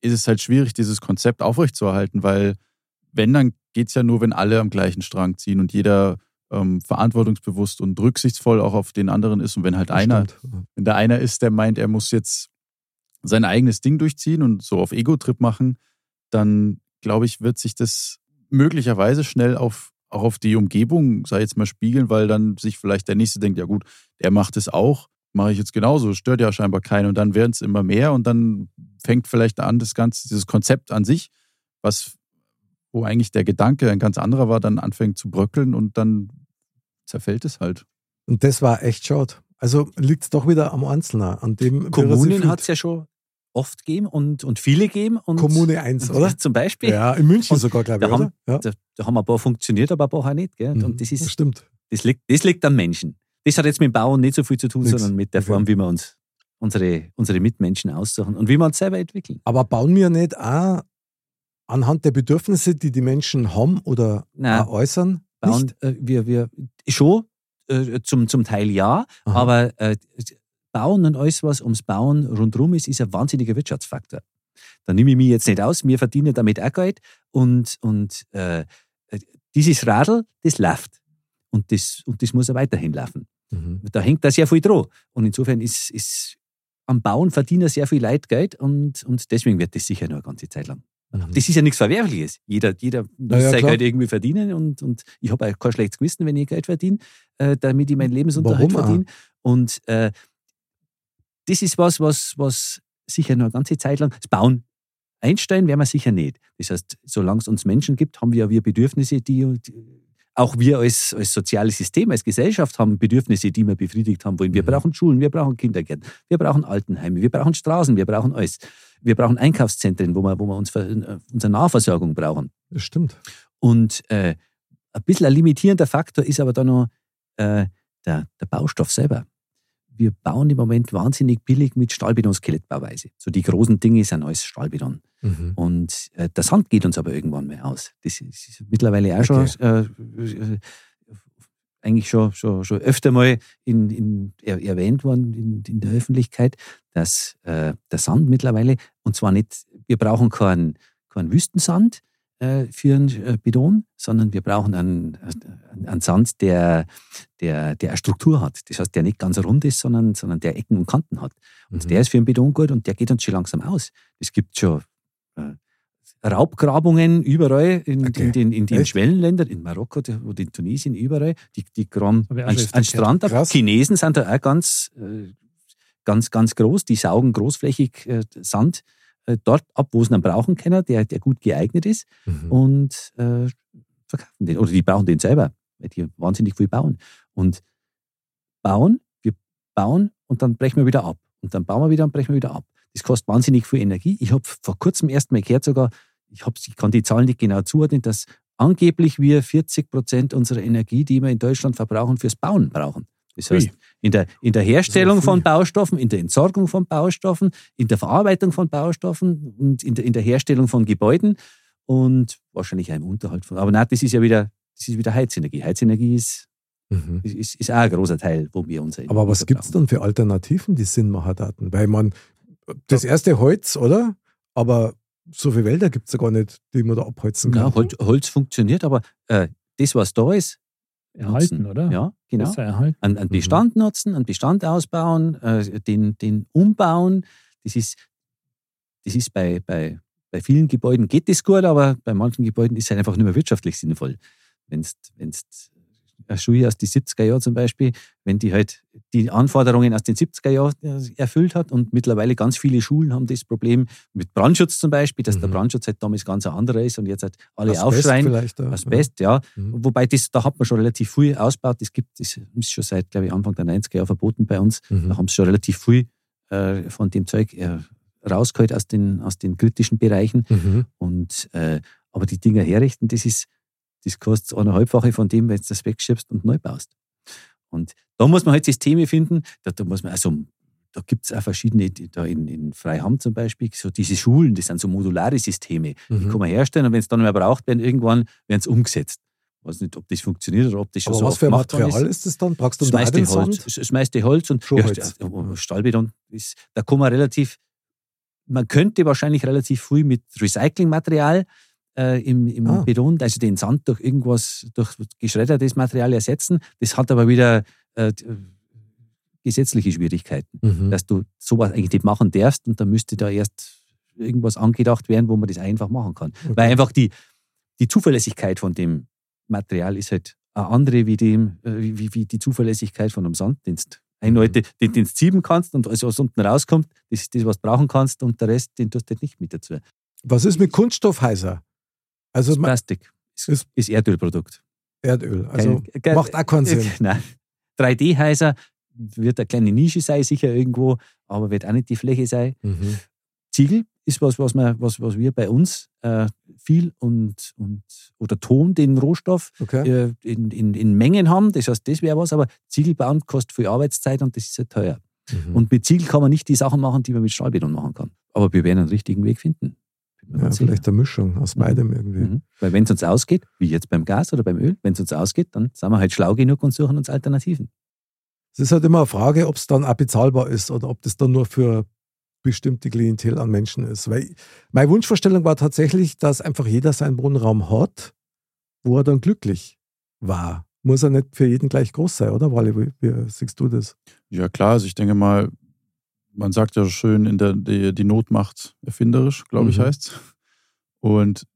ist es halt schwierig, dieses Konzept aufrechtzuerhalten, weil wenn, dann geht es ja nur, wenn alle am gleichen Strang ziehen und jeder ähm, verantwortungsbewusst und rücksichtsvoll auch auf den anderen ist. Und wenn halt einer, Stimmt. wenn da einer ist, der meint, er muss jetzt sein eigenes Ding durchziehen und so auf Ego-Trip machen, dann glaube ich, wird sich das möglicherweise schnell auf, auch auf die Umgebung, sei jetzt mal, spiegeln, weil dann sich vielleicht der Nächste denkt, ja gut, der macht es auch, mache ich jetzt genauso, stört ja scheinbar keinen. Und dann werden es immer mehr und dann fängt vielleicht an, das Ganze, dieses Konzept an sich, was, wo eigentlich der Gedanke ein ganz anderer war, dann anfängt zu bröckeln und dann zerfällt es halt. Und das war echt schade. Also liegt es doch wieder am Einzelnen, an dem Kommunen hat es ja schon oft gegeben und, und viele gegeben. Und Kommune 1, oder? Zum Beispiel. Ja, in München Und sogar, glaube da ich, oder? haben- Ja. Da, da haben ein paar funktioniert, aber ein paar auch nicht. Gell? Mhm, Und das, ist, stimmt. das, liegt, das liegt am Menschen. Das hat jetzt mit dem Bauen nicht so viel zu tun, Nix. sondern mit der Okay. Form, wie wir uns unsere, unsere Mitmenschen aussuchen und wie wir uns selber entwickeln. Aber bauen wir nicht auch anhand der Bedürfnisse, die die Menschen haben oder Nein. äußern? Nicht? äh, wir, wir schon äh, zum, zum Teil ja, Aha. aber äh, Bauen und alles, was ums Bauen rundherum ist, ist ein wahnsinniger Wirtschaftsfaktor. Da nehme ich mich jetzt nicht aus, wir verdienen damit auch Geld und, und äh, äh, dieses Radl, das läuft. Und das, und das muss auch weiterhin laufen. Mhm. Da hängt da sehr viel dran. Und insofern ist, ist am Bauen verdienen sehr viel Leute Geld und, und deswegen wird das sicher noch eine ganze Zeit lang. Mhm. Das ist ja nichts Verwerfliches. Jeder, jeder muss ja, sein klar. Geld irgendwie verdienen und, und ich habe auch kein schlechtes Gewissen, wenn ich Geld verdiene, äh, damit ich meinen Lebensunterhalt Warum auch? verdiene. Und äh, das ist was, was, was sicher noch eine ganze Zeit lang. Das Bauen einstellen werden wir sicher nicht. Das heißt, solange es uns Menschen gibt, haben wir ja wir Bedürfnisse, die, die auch wir als, als soziales System, als Gesellschaft haben Bedürfnisse, die wir befriedigt haben wollen. Wir Mhm. brauchen Schulen, wir brauchen Kindergärten, wir brauchen Altenheime, wir brauchen Straßen, wir brauchen alles. Wir brauchen Einkaufszentren, wo wir, wo wir uns für, äh, unsere Nahversorgung brauchen. Das stimmt. Und äh, ein bisschen ein limitierender Faktor ist aber da noch äh, der, der Baustoff selber. Wir bauen im Moment wahnsinnig billig mit Stahlbeton-Skelettbauweise. So die großen Dinge sind alles Stahlbeton. Mhm. Und äh, der Sand geht uns aber irgendwann mal aus. Das ist, mittlerweile auch schon äh, äh, eigentlich schon, schon, schon öfter mal in, in, er, erwähnt worden in, in der Öffentlichkeit, dass äh, der Sand mittlerweile, und zwar nicht, wir brauchen keinen keinen Wüstensand für einen äh, Beton, sondern wir brauchen einen, einen, einen Sand, der, der, der eine Struktur hat. Das heißt, der nicht ganz rund ist, sondern, sondern der Ecken und Kanten hat. Und Mhm. der ist für einen Beton gut und der geht uns schon langsam aus. Es gibt schon äh, Raubgrabungen überall in, Okay. in den, in den? Schwellenländern, in Marokko oder in Tunesien, überall. Die, die graben an. Strand ab. Krass. Chinesen sind da auch ganz, äh, ganz, ganz groß. Die saugen großflächig äh, Sand äh, dort ab, wo sie ihn brauchen können, der, der gut geeignet ist Mhm. und äh, verkaufen den. Oder die brauchen den selber, weil die wahnsinnig viel bauen. Und bauen, wir bauen und dann brechen wir wieder ab. Und dann bauen wir wieder und brechen wir wieder ab. Das kostet wahnsinnig viel Energie. Ich habe vor kurzem erst mal gehört, sogar, ich, hab's, ich kann die Zahlen nicht genau zuordnen, dass angeblich wir 40 Prozent unserer Energie, die wir in Deutschland verbrauchen, fürs Bauen brauchen. Das heißt, in der, in der Herstellung von Baustoffen, in der Entsorgung von Baustoffen, in der Verarbeitung von Baustoffen und in der, in der Herstellung von Gebäuden und wahrscheinlich auch im Unterhalt von. Aber nein, das ist ja wieder, das ist wieder Heizenergie. Heizenergie ist, Mhm. ist, ist, auch ein großer Teil, wo wir unser Aber was gibt es dann für Alternativen, die Sinnmacherdaten? Weil man, das erste Holz, oder? Aber so viele Wälder gibt es ja gar nicht, die man da abholzen kann. Ja, Holz, Holz funktioniert, aber äh, das, was da ist, Erhalten, nutzen. oder? Ja, genau. Erhalten. An, an Bestand nutzen, an Bestand ausbauen, äh, den, den umbauen. Das ist, das ist bei, bei, bei vielen Gebäuden geht das gut, aber bei manchen Gebäuden ist es halt einfach nicht mehr wirtschaftlich sinnvoll. Wenn es Schule aus den 70er Jahren zum Beispiel, wenn die halt die Anforderungen aus den 70er Jahren äh, erfüllt hat und mittlerweile ganz viele Schulen haben das Problem mit Brandschutz zum Beispiel, dass der Mhm. Brandschutz halt damals ganz ein anderer ist und jetzt halt alle Asbest aufschreien. vielleicht. Ja. Asbest, ja. Mhm. Wobei das, da hat man schon relativ viel ausgebaut. Das gibt, das ist schon seit, glaube ich, Anfang der 90er Jahre verboten bei uns. Mhm. Da haben sie schon relativ viel äh, von dem Zeug äh, rausgeholt aus den, aus den kritischen Bereichen. Mhm. Und, äh, aber die Dinger herrichten, das ist, das kostet eineinhalbfache von dem, wenn du das wegschiebst und neu baust. Und da muss man halt Systeme finden, da, da muss man, also da gibt es auch verschiedene, die da in, in Freiham zum Beispiel, so diese Schulen, das sind so modulare Systeme. Die Mhm. kann man herstellen und wenn es dann nicht mehr braucht werden, irgendwann werden sie umgesetzt. Ich weiß nicht, ob das funktioniert oder ob das schon Aber so was für worden Material ist. ist das dann? Brauchst du Das meiste Holz. Das meiste Holz und Strohholz. Ja, ja, Stahlbeton ist, da kann man relativ, man könnte wahrscheinlich relativ früh mit Recyclingmaterial äh, im, im Ah. Beton, also den Sand durch irgendwas, durch geschreddertes Material ersetzen. Das hat aber wieder äh, gesetzliche Schwierigkeiten, Mhm. dass du sowas eigentlich nicht machen darfst und da müsste da erst irgendwas angedacht werden, wo man das einfach machen kann. Okay. Weil einfach die, die Zuverlässigkeit von dem Material ist halt eine andere wie, dem, äh, wie, wie die Zuverlässigkeit von einem Sanddienst. Ein Mhm. Leute, den du ziehen kannst und alles, was unten rauskommt, das ist das, was du brauchen kannst und der Rest, den tust du halt nicht mit dazu. Was ist mit Kunststoffheiser? Also ma- Plastik ist, ist- ist Erdölprodukt. Erdöl. Also Kein- kein- macht auch keinen Sinn. (laughs) Nein. 3D-Heiser wird eine kleine Nische sein, sicher irgendwo, aber wird auch nicht die Fläche sein. Mhm. Ziegel ist was, was, wir, was, was wir bei uns äh, viel und, und oder Ton, den Rohstoff, Okay. äh, in, in, in Mengen haben. Das heißt, das wäre was, aber Ziegel bauen kostet viel Arbeitszeit und das ist sehr teuer. Mhm. Und mit Ziegel kann man nicht die Sachen machen, die man mit Stahlbeton machen kann. Aber wir werden einen richtigen Weg finden. Ja, vielleicht eine Mischung aus Mhm. beidem irgendwie. Mhm. Weil wenn es uns ausgeht, wie jetzt beim Gas oder beim Öl, wenn es uns ausgeht, dann sind wir halt schlau genug und suchen uns Alternativen. Es ist halt immer eine Frage, ob es dann auch bezahlbar ist oder ob das dann nur für bestimmte Klientel an Menschen ist. Weil meine Wunschvorstellung war tatsächlich, dass einfach jeder seinen Wohnraum hat, wo er dann glücklich war. Muss er nicht für jeden gleich groß sein, oder Wally? Wie, wie siehst du das? Ja, klar. Also ich denke mal, man sagt ja schön, in der, die, die Not macht erfinderisch, glaube ich, Mhm. heißt Und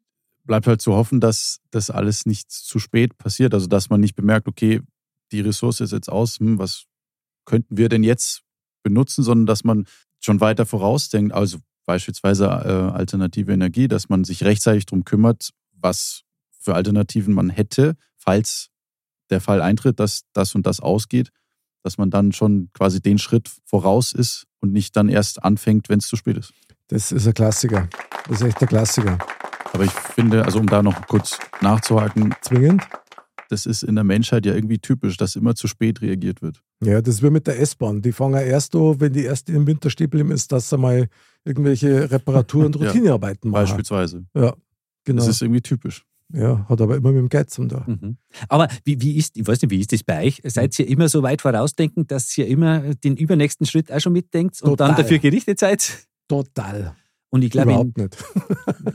bleibt halt zu hoffen, dass das alles nicht zu spät passiert. Also, dass man nicht bemerkt, okay, die Ressource ist jetzt aus, hm, was könnten wir denn jetzt benutzen, sondern dass man schon weiter vorausdenkt. Also beispielsweise äh, alternative Energie, dass man sich rechtzeitig darum kümmert, was für Alternativen man hätte, falls der Fall eintritt, dass das und das ausgeht, dass man dann schon quasi den Schritt voraus ist und nicht dann erst anfängt, wenn es zu spät ist. Das ist ein Klassiker. Das ist echt der Klassiker. Aber ich finde, also um da noch kurz nachzuhaken, Zwingend? das ist in der Menschheit ja irgendwie typisch, dass immer zu spät reagiert wird. Ja, das ist wie mit der S-Bahn. Die fangen ja erst an, wenn die erst im Winter stehen bleiben, ist, dass sie mal irgendwelche Reparatur- und (laughs) Ja. Routinearbeiten machen. Beispielsweise. Ja, genau. Das ist irgendwie typisch. Ja, hat aber immer mit dem Geiz zum da. Mhm. Aber wie, wie ist, ich weiß nicht, wie ist das bei euch? Seid ihr immer so weit vorausdenkend, dass ihr immer den übernächsten Schritt auch schon mitdenkt und dann Total. dafür gerichtet seid? Total. Und ich glaube, Überhaupt nicht.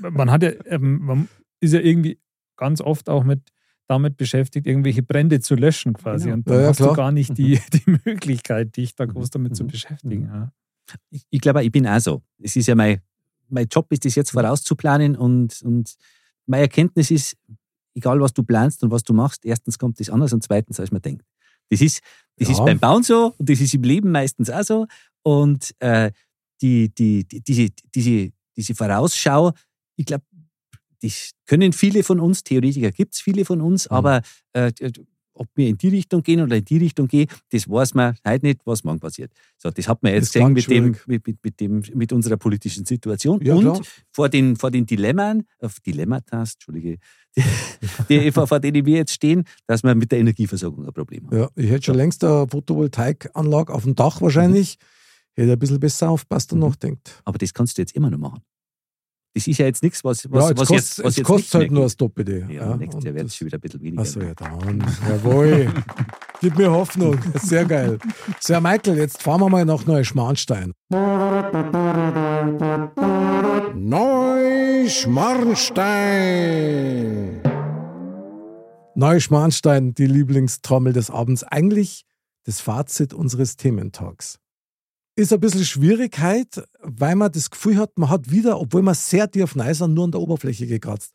(laughs) man hat ja, ähm, man ist ja irgendwie ganz oft auch mit damit beschäftigt, irgendwelche Brände zu löschen quasi. Genau. Und dann Ja, ja, hast klar. du gar nicht die, die Möglichkeit, dich da groß damit zu Mhm. beschäftigen. Ja. ich, ich glaube, ich bin auch so. Es ist ja mein, mein Job, ist das jetzt vorauszuplanen und, und meine Erkenntnis ist, egal was du planst und was du machst, erstens kommt das anders und zweitens, als man denkt. Das ist, das Ja. ist beim Bauen so und das ist im Leben meistens auch so. Und äh, die, die, die, diese, diese, diese Vorausschau, ich glaube, das können viele von uns, Theoretiker gibt es viele von uns, Mhm. aber äh, ob wir in die Richtung gehen oder in die Richtung gehen, das weiß man heute nicht, was morgen passiert. So, das hat man jetzt gesehen mit, dem, mit, mit, mit, dem, mit unserer politischen Situation. Ja, und klar. vor den, vor den Dilemmen, auf Dilemmata, Entschuldige, (laughs) die, vor, denen wir jetzt stehen, dass wir mit der Energieversorgung ein Problem haben. Ja, ich hätte schon längst eine Photovoltaikanlage auf dem Dach wahrscheinlich. Hätte ein bisschen besser aufpasst und Mhm. nachdenkt. Aber das kannst du jetzt immer noch machen. Das ist ja jetzt nichts, was, was, ja, jetzt was kostet jetzt, was jetzt kostet halt nur das Doppelte. Ja, nächstes und Jahr wird es schon wieder ein bisschen weniger. Achso, ja, dann. Jawohl. (laughs) Gib mir Hoffnung. Sehr geil. So, Herr Michael, jetzt fahren wir mal nach Neuschmarnstein. Neuschmarnstein. Neuschmarnstein, die Lieblingstrommel des Abends. Eigentlich das Fazit unseres Thementalks. Ist ein bisschen Schwierigkeit, weil man das Gefühl hat, man hat wieder, obwohl man sehr tief rein sind, nur an der Oberfläche gekratzt.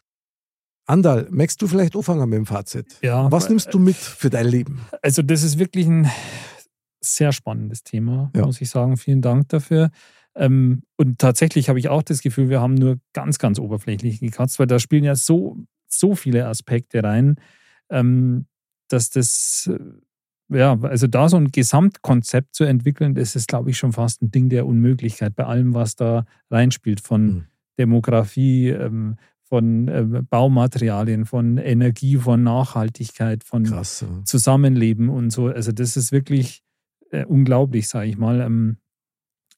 Andal, möchtest du vielleicht anfangen mit dem Fazit? Ja, Was nimmst du mit für dein Leben? Also, das ist wirklich ein sehr spannendes Thema, Ja. muss ich sagen. Vielen Dank dafür. Ähm, und tatsächlich habe ich auch das Gefühl, wir haben nur ganz, ganz oberflächlich gekratzt, weil da spielen ja so, so viele Aspekte rein, ähm, dass das, äh, ja, also da so ein Gesamtkonzept zu entwickeln, das ist, glaube ich, schon fast ein Ding der Unmöglichkeit bei allem, was da reinspielt, von Mhm. Demografie, ähm, von ähm, Baumaterialien, von Energie, von Nachhaltigkeit, von Krass. ja. Zusammenleben und so. Also das ist wirklich äh, unglaublich, sage ich mal. Ähm,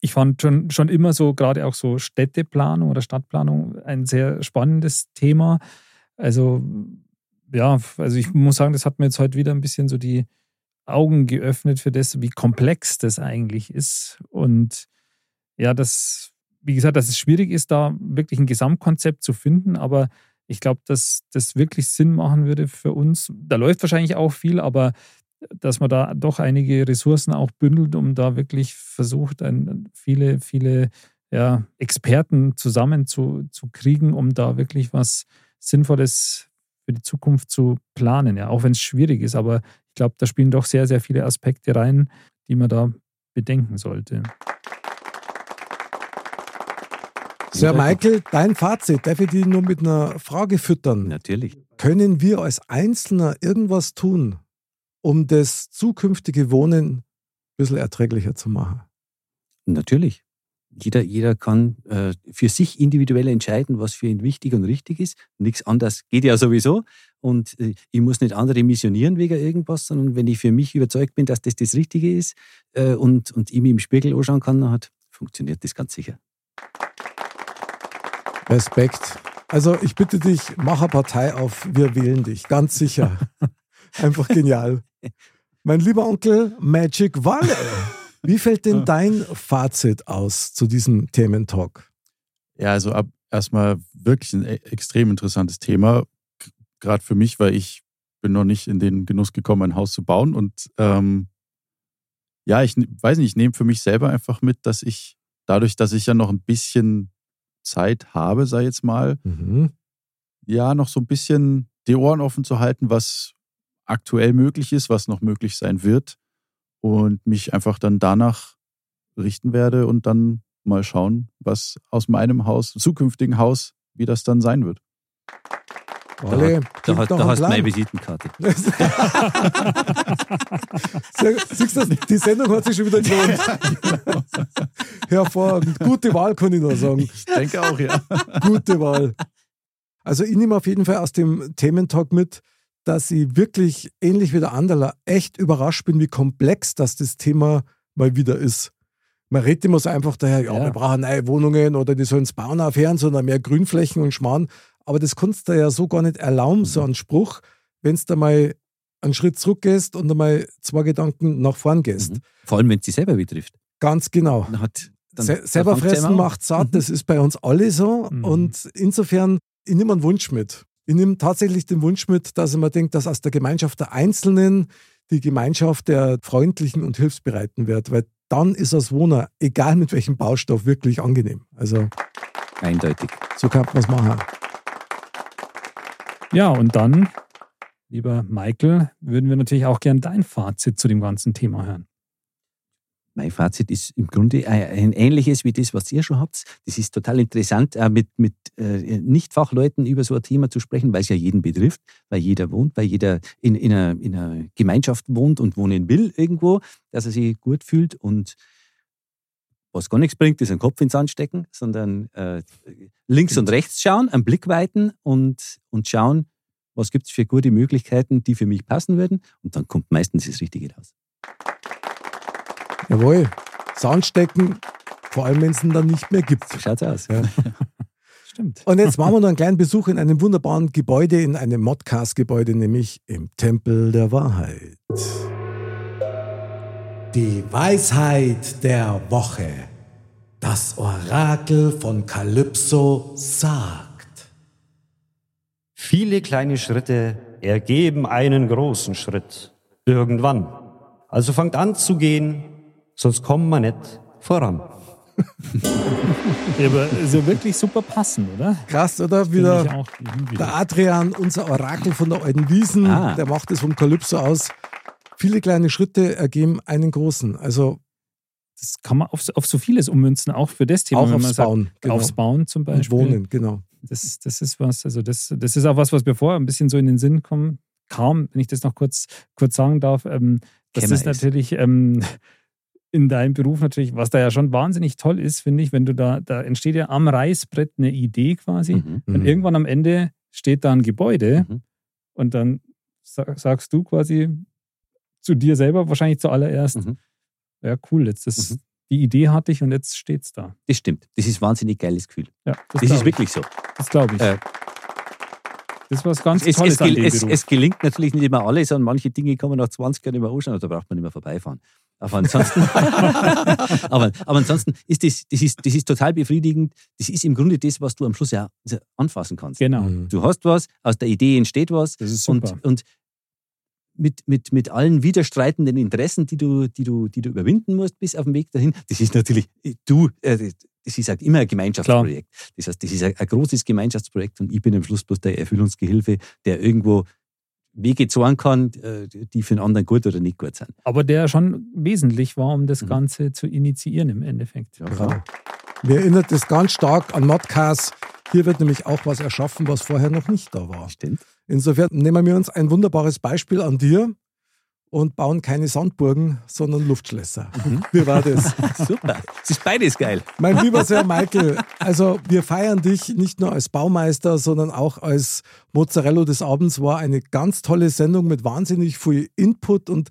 ich fand schon, schon immer so, gerade auch so Städteplanung oder Stadtplanung, ein sehr spannendes Thema. Also ja, also ich muss sagen, das hat mir jetzt heute wieder ein bisschen so die Augen geöffnet für das, wie komplex das eigentlich ist. Und ja, das, wie gesagt, dass es schwierig ist, da wirklich ein Gesamtkonzept zu finden, aber ich glaube, dass das wirklich Sinn machen würde für uns. Da läuft wahrscheinlich auch viel, aber dass man da doch einige Ressourcen auch bündelt, um da wirklich versucht, ein, viele, viele ja, Experten zusammen zu, um da wirklich was Sinnvolles für die Zukunft zu planen. Ja, auch wenn es schwierig ist, aber ich glaube, da spielen doch sehr, sehr viele Aspekte rein, die man da bedenken sollte. Sir Michael, dein Fazit, darf ich dich nur mit einer Frage füttern? Natürlich. Können wir als Einzelner irgendwas tun, um das zukünftige Wohnen ein bisschen erträglicher zu machen? Natürlich. Jeder, jeder kann äh, für sich individuell entscheiden, was für ihn wichtig und richtig ist. Nichts anderes geht ja sowieso. Und äh, ich muss nicht andere missionieren wegen irgendwas, sondern wenn ich für mich überzeugt bin, dass das das Richtige ist äh, und, und ich mich im Spiegel anschauen kann, dann hat, funktioniert das ganz sicher. Respekt. Also ich bitte dich, mach eine Partei auf, wir wählen dich, ganz sicher. (laughs) Einfach genial. Mein lieber Onkel Magic Walle, wie fällt denn dein Fazit aus zu diesem Thementalk? Ja, also ab erstmal wirklich ein e- extrem interessantes Thema. Gerade für mich, weil ich bin noch nicht in den Genuss gekommen, ein Haus zu bauen. Und ähm, ja, ich weiß nicht, ich nehme für mich selber einfach mit, dass ich dadurch, dass ich ja noch ein bisschen Zeit habe, sei jetzt mal, Mhm. ja, noch so ein bisschen die Ohren offen zu halten, was aktuell möglich ist, was noch möglich sein wird und mich einfach dann danach richten werde und dann mal schauen, was aus meinem Haus, zukünftigen Haus, wie das dann sein wird. Alle, Da, nach da hast du meine. Visitenkarte. (laughs) Sie- Siehst du, die Sendung hat sich schon wieder gelohnt. (laughs) Hervorragend. Gute Wahl, kann ich nur sagen. Ich denke auch, ja. Gute Wahl. Also ich nehme auf jeden Fall aus dem Thementalk mit, dass ich wirklich ähnlich wie der Anderler echt überrascht bin, wie komplex das das Thema mal wieder ist. Man redet immer so einfach daher, ja, Ja. wir brauchen neue Wohnungen oder die sollen es bauen aufhören, sondern mehr Grünflächen und Schmarrn. Aber das kannst du ja so gar nicht erlauben, so ein Spruch, wenn du da mal einen Schritt zurückgehst und einmal zwei Gedanken nach vorn gehst. Mhm. Vor allem, wenn es dich selber betrifft. Ganz genau. Dann hat, dann, Se selber fressen macht satt, das ist bei uns alle so. Mhm. Und insofern, ich nehme einen Wunsch mit. Ich nehme tatsächlich den Wunsch mit, dass ich mir denke, dass aus der Gemeinschaft der Einzelnen die Gemeinschaft der Freundlichen und Hilfsbereiten wird. Weil dann ist das Wohnen, egal mit welchem Baustoff, wirklich angenehm. Also Eindeutig. so kann man es machen. Ja, und dann, lieber Michael, würden wir natürlich auch gern dein Fazit zu dem ganzen Thema hören. Mein Fazit ist im Grunde ein ein ähnliches wie das, was ihr schon habt. Das ist total interessant, auch mit, mit äh, Nicht-Fachleuten über so ein Thema zu sprechen, weil es ja jeden betrifft, weil jeder wohnt, weil jeder in, in, einer, in einer Gemeinschaft wohnt und wohnen will irgendwo, dass er sich gut fühlt und was gar nichts bringt, ist einen Kopf ins Sand stecken, sondern äh, links und rechts schauen, einen Blick weiten und, und schauen, was gibt es für gute Möglichkeiten, die für mich passen würden. Und dann kommt meistens das Richtige raus. Jawohl. Sand stecken, vor allem wenn es ihn dann nicht mehr gibt. So schaut's aus. Ja. (laughs) Stimmt. Und jetzt machen wir noch einen kleinen Besuch in einem wunderbaren Gebäude, in einem Modcast-Gebäude, nämlich im Tempel der Wahrheit. Die Weisheit der Woche. Das Orakel von Kalypso sagt. Viele kleine Schritte ergeben einen großen Schritt. Irgendwann. Also fangt an zu gehen, sonst kommen wir nicht voran. Ja, aber ist ja wirklich super passend, oder? Krass, oder? Wieder auch wieder. der Adrian, unser Orakel von der alten Wiesen, Ah. der macht es vom Kalypso aus. Viele kleine Schritte ergeben einen großen. Also Das kann man auf, auf so vieles ummünzen, auch für das Thema. auch wenn aufs man sagt, Bauen. Genau. Aufs Bauen zum Und Beispiel. Wohnen, genau. Das, das ist was, also das, das ist auch was, was mir vorher ein bisschen so in den Sinn kom, kam, wenn ich das noch kurz, kurz sagen darf. Ähm, das Kämmer ist ist. natürlich ähm, in deinem Beruf natürlich, was da ja schon wahnsinnig toll ist, finde ich, wenn du da, da entsteht ja am Reißbrett eine Idee quasi. Mhm. Und Mhm. irgendwann am Ende steht da ein Gebäude Mhm. und dann sa- sagst du quasi zu dir selber wahrscheinlich zuallererst, Mhm. ja cool, jetzt das, Mhm. die Idee hatte ich und jetzt steht's da. Das stimmt. Das ist ein wahnsinnig geiles Gefühl. Ja, Das glaub ist ich. wirklich so. Das glaube ich. Äh, das ist was ganz Es, Tolles es, an dem es, Beruf. es gelingt natürlich nicht immer alles und manche Dinge kann man nach 20 Jahren nicht mehr anschauen, da braucht man nicht mehr vorbeifahren. Aber ansonsten, (laughs) aber, aber ansonsten ist das, das, ist, das ist total befriedigend. Das ist im Grunde das, was du am Schluss ja anfassen kannst. genau. Du hast was, aus der Idee entsteht was Das ist super. und, und mit, mit, mit allen widerstreitenden Interessen, die du, die, du, die du überwinden musst bis auf den Weg dahin, das ist natürlich, du, äh, das ist halt immer ein Gemeinschaftsprojekt. Das heißt, das ist ein, ein großes Gemeinschaftsprojekt und ich bin am Schluss bloß der Erfüllungsgehilfe, der irgendwo Wege zeigen kann, äh, die für den anderen gut oder nicht gut sind. Aber der schon wesentlich war, um das Mhm. Ganze zu initiieren im Endeffekt. Ja, Genau. Mir erinnert das ganz stark an Modcast. Hier wird nämlich auch was erschaffen, was vorher noch nicht da war. Stimmt. Insofern nehmen wir uns ein wunderbares Beispiel an dir und bauen keine Sandburgen, sondern Luftschlösser. (laughs) Wie war das? (laughs) Super. Es ist beides geil. Mein lieber Sir Michael, also wir feiern dich nicht nur als Baumeister, sondern auch als Mozzarella des Abends. War eine ganz tolle Sendung mit wahnsinnig viel Input und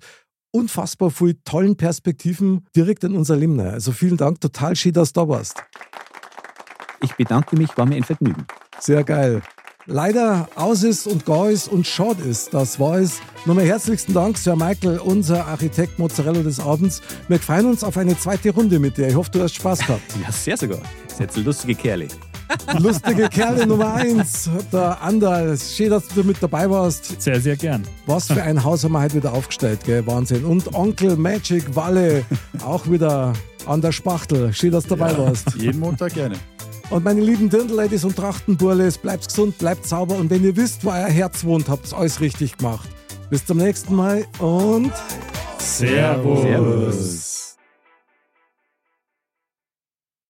unfassbar viel tollen Perspektiven direkt in unser Leben. Also vielen Dank, total schön, dass du da warst. Ich bedanke mich, war mir ein Vergnügen. Sehr geil. Leider aus ist und gar ist und short ist. Das war es. Nochmal herzlichsten Dank, Sir Michael, unser Architekt Mozzarella des Abends. Wir freuen uns auf eine zweite Runde mit dir. Ich hoffe, du hast Spaß gehabt. Ja, sehr sogar. Ihr seid so lustige Kerle. Lustige Kerle Nummer eins, der Andal. Schön, dass du mit dabei warst. Sehr, sehr gern. Was für ein Haus haben wir heute wieder aufgestellt, gell? Wahnsinn. Und Onkel Magic Walle auch wieder an der Spachtel. Schön, dass du dabei warst. Jeden Montag gerne. Und meine lieben Dirndl-Ladies und Trachtenburles, bleibt gesund, bleibt sauber und wenn ihr wisst, wo euer Herz wohnt, habt ihr alles richtig gemacht. Bis zum nächsten Mal und Servus. Servus.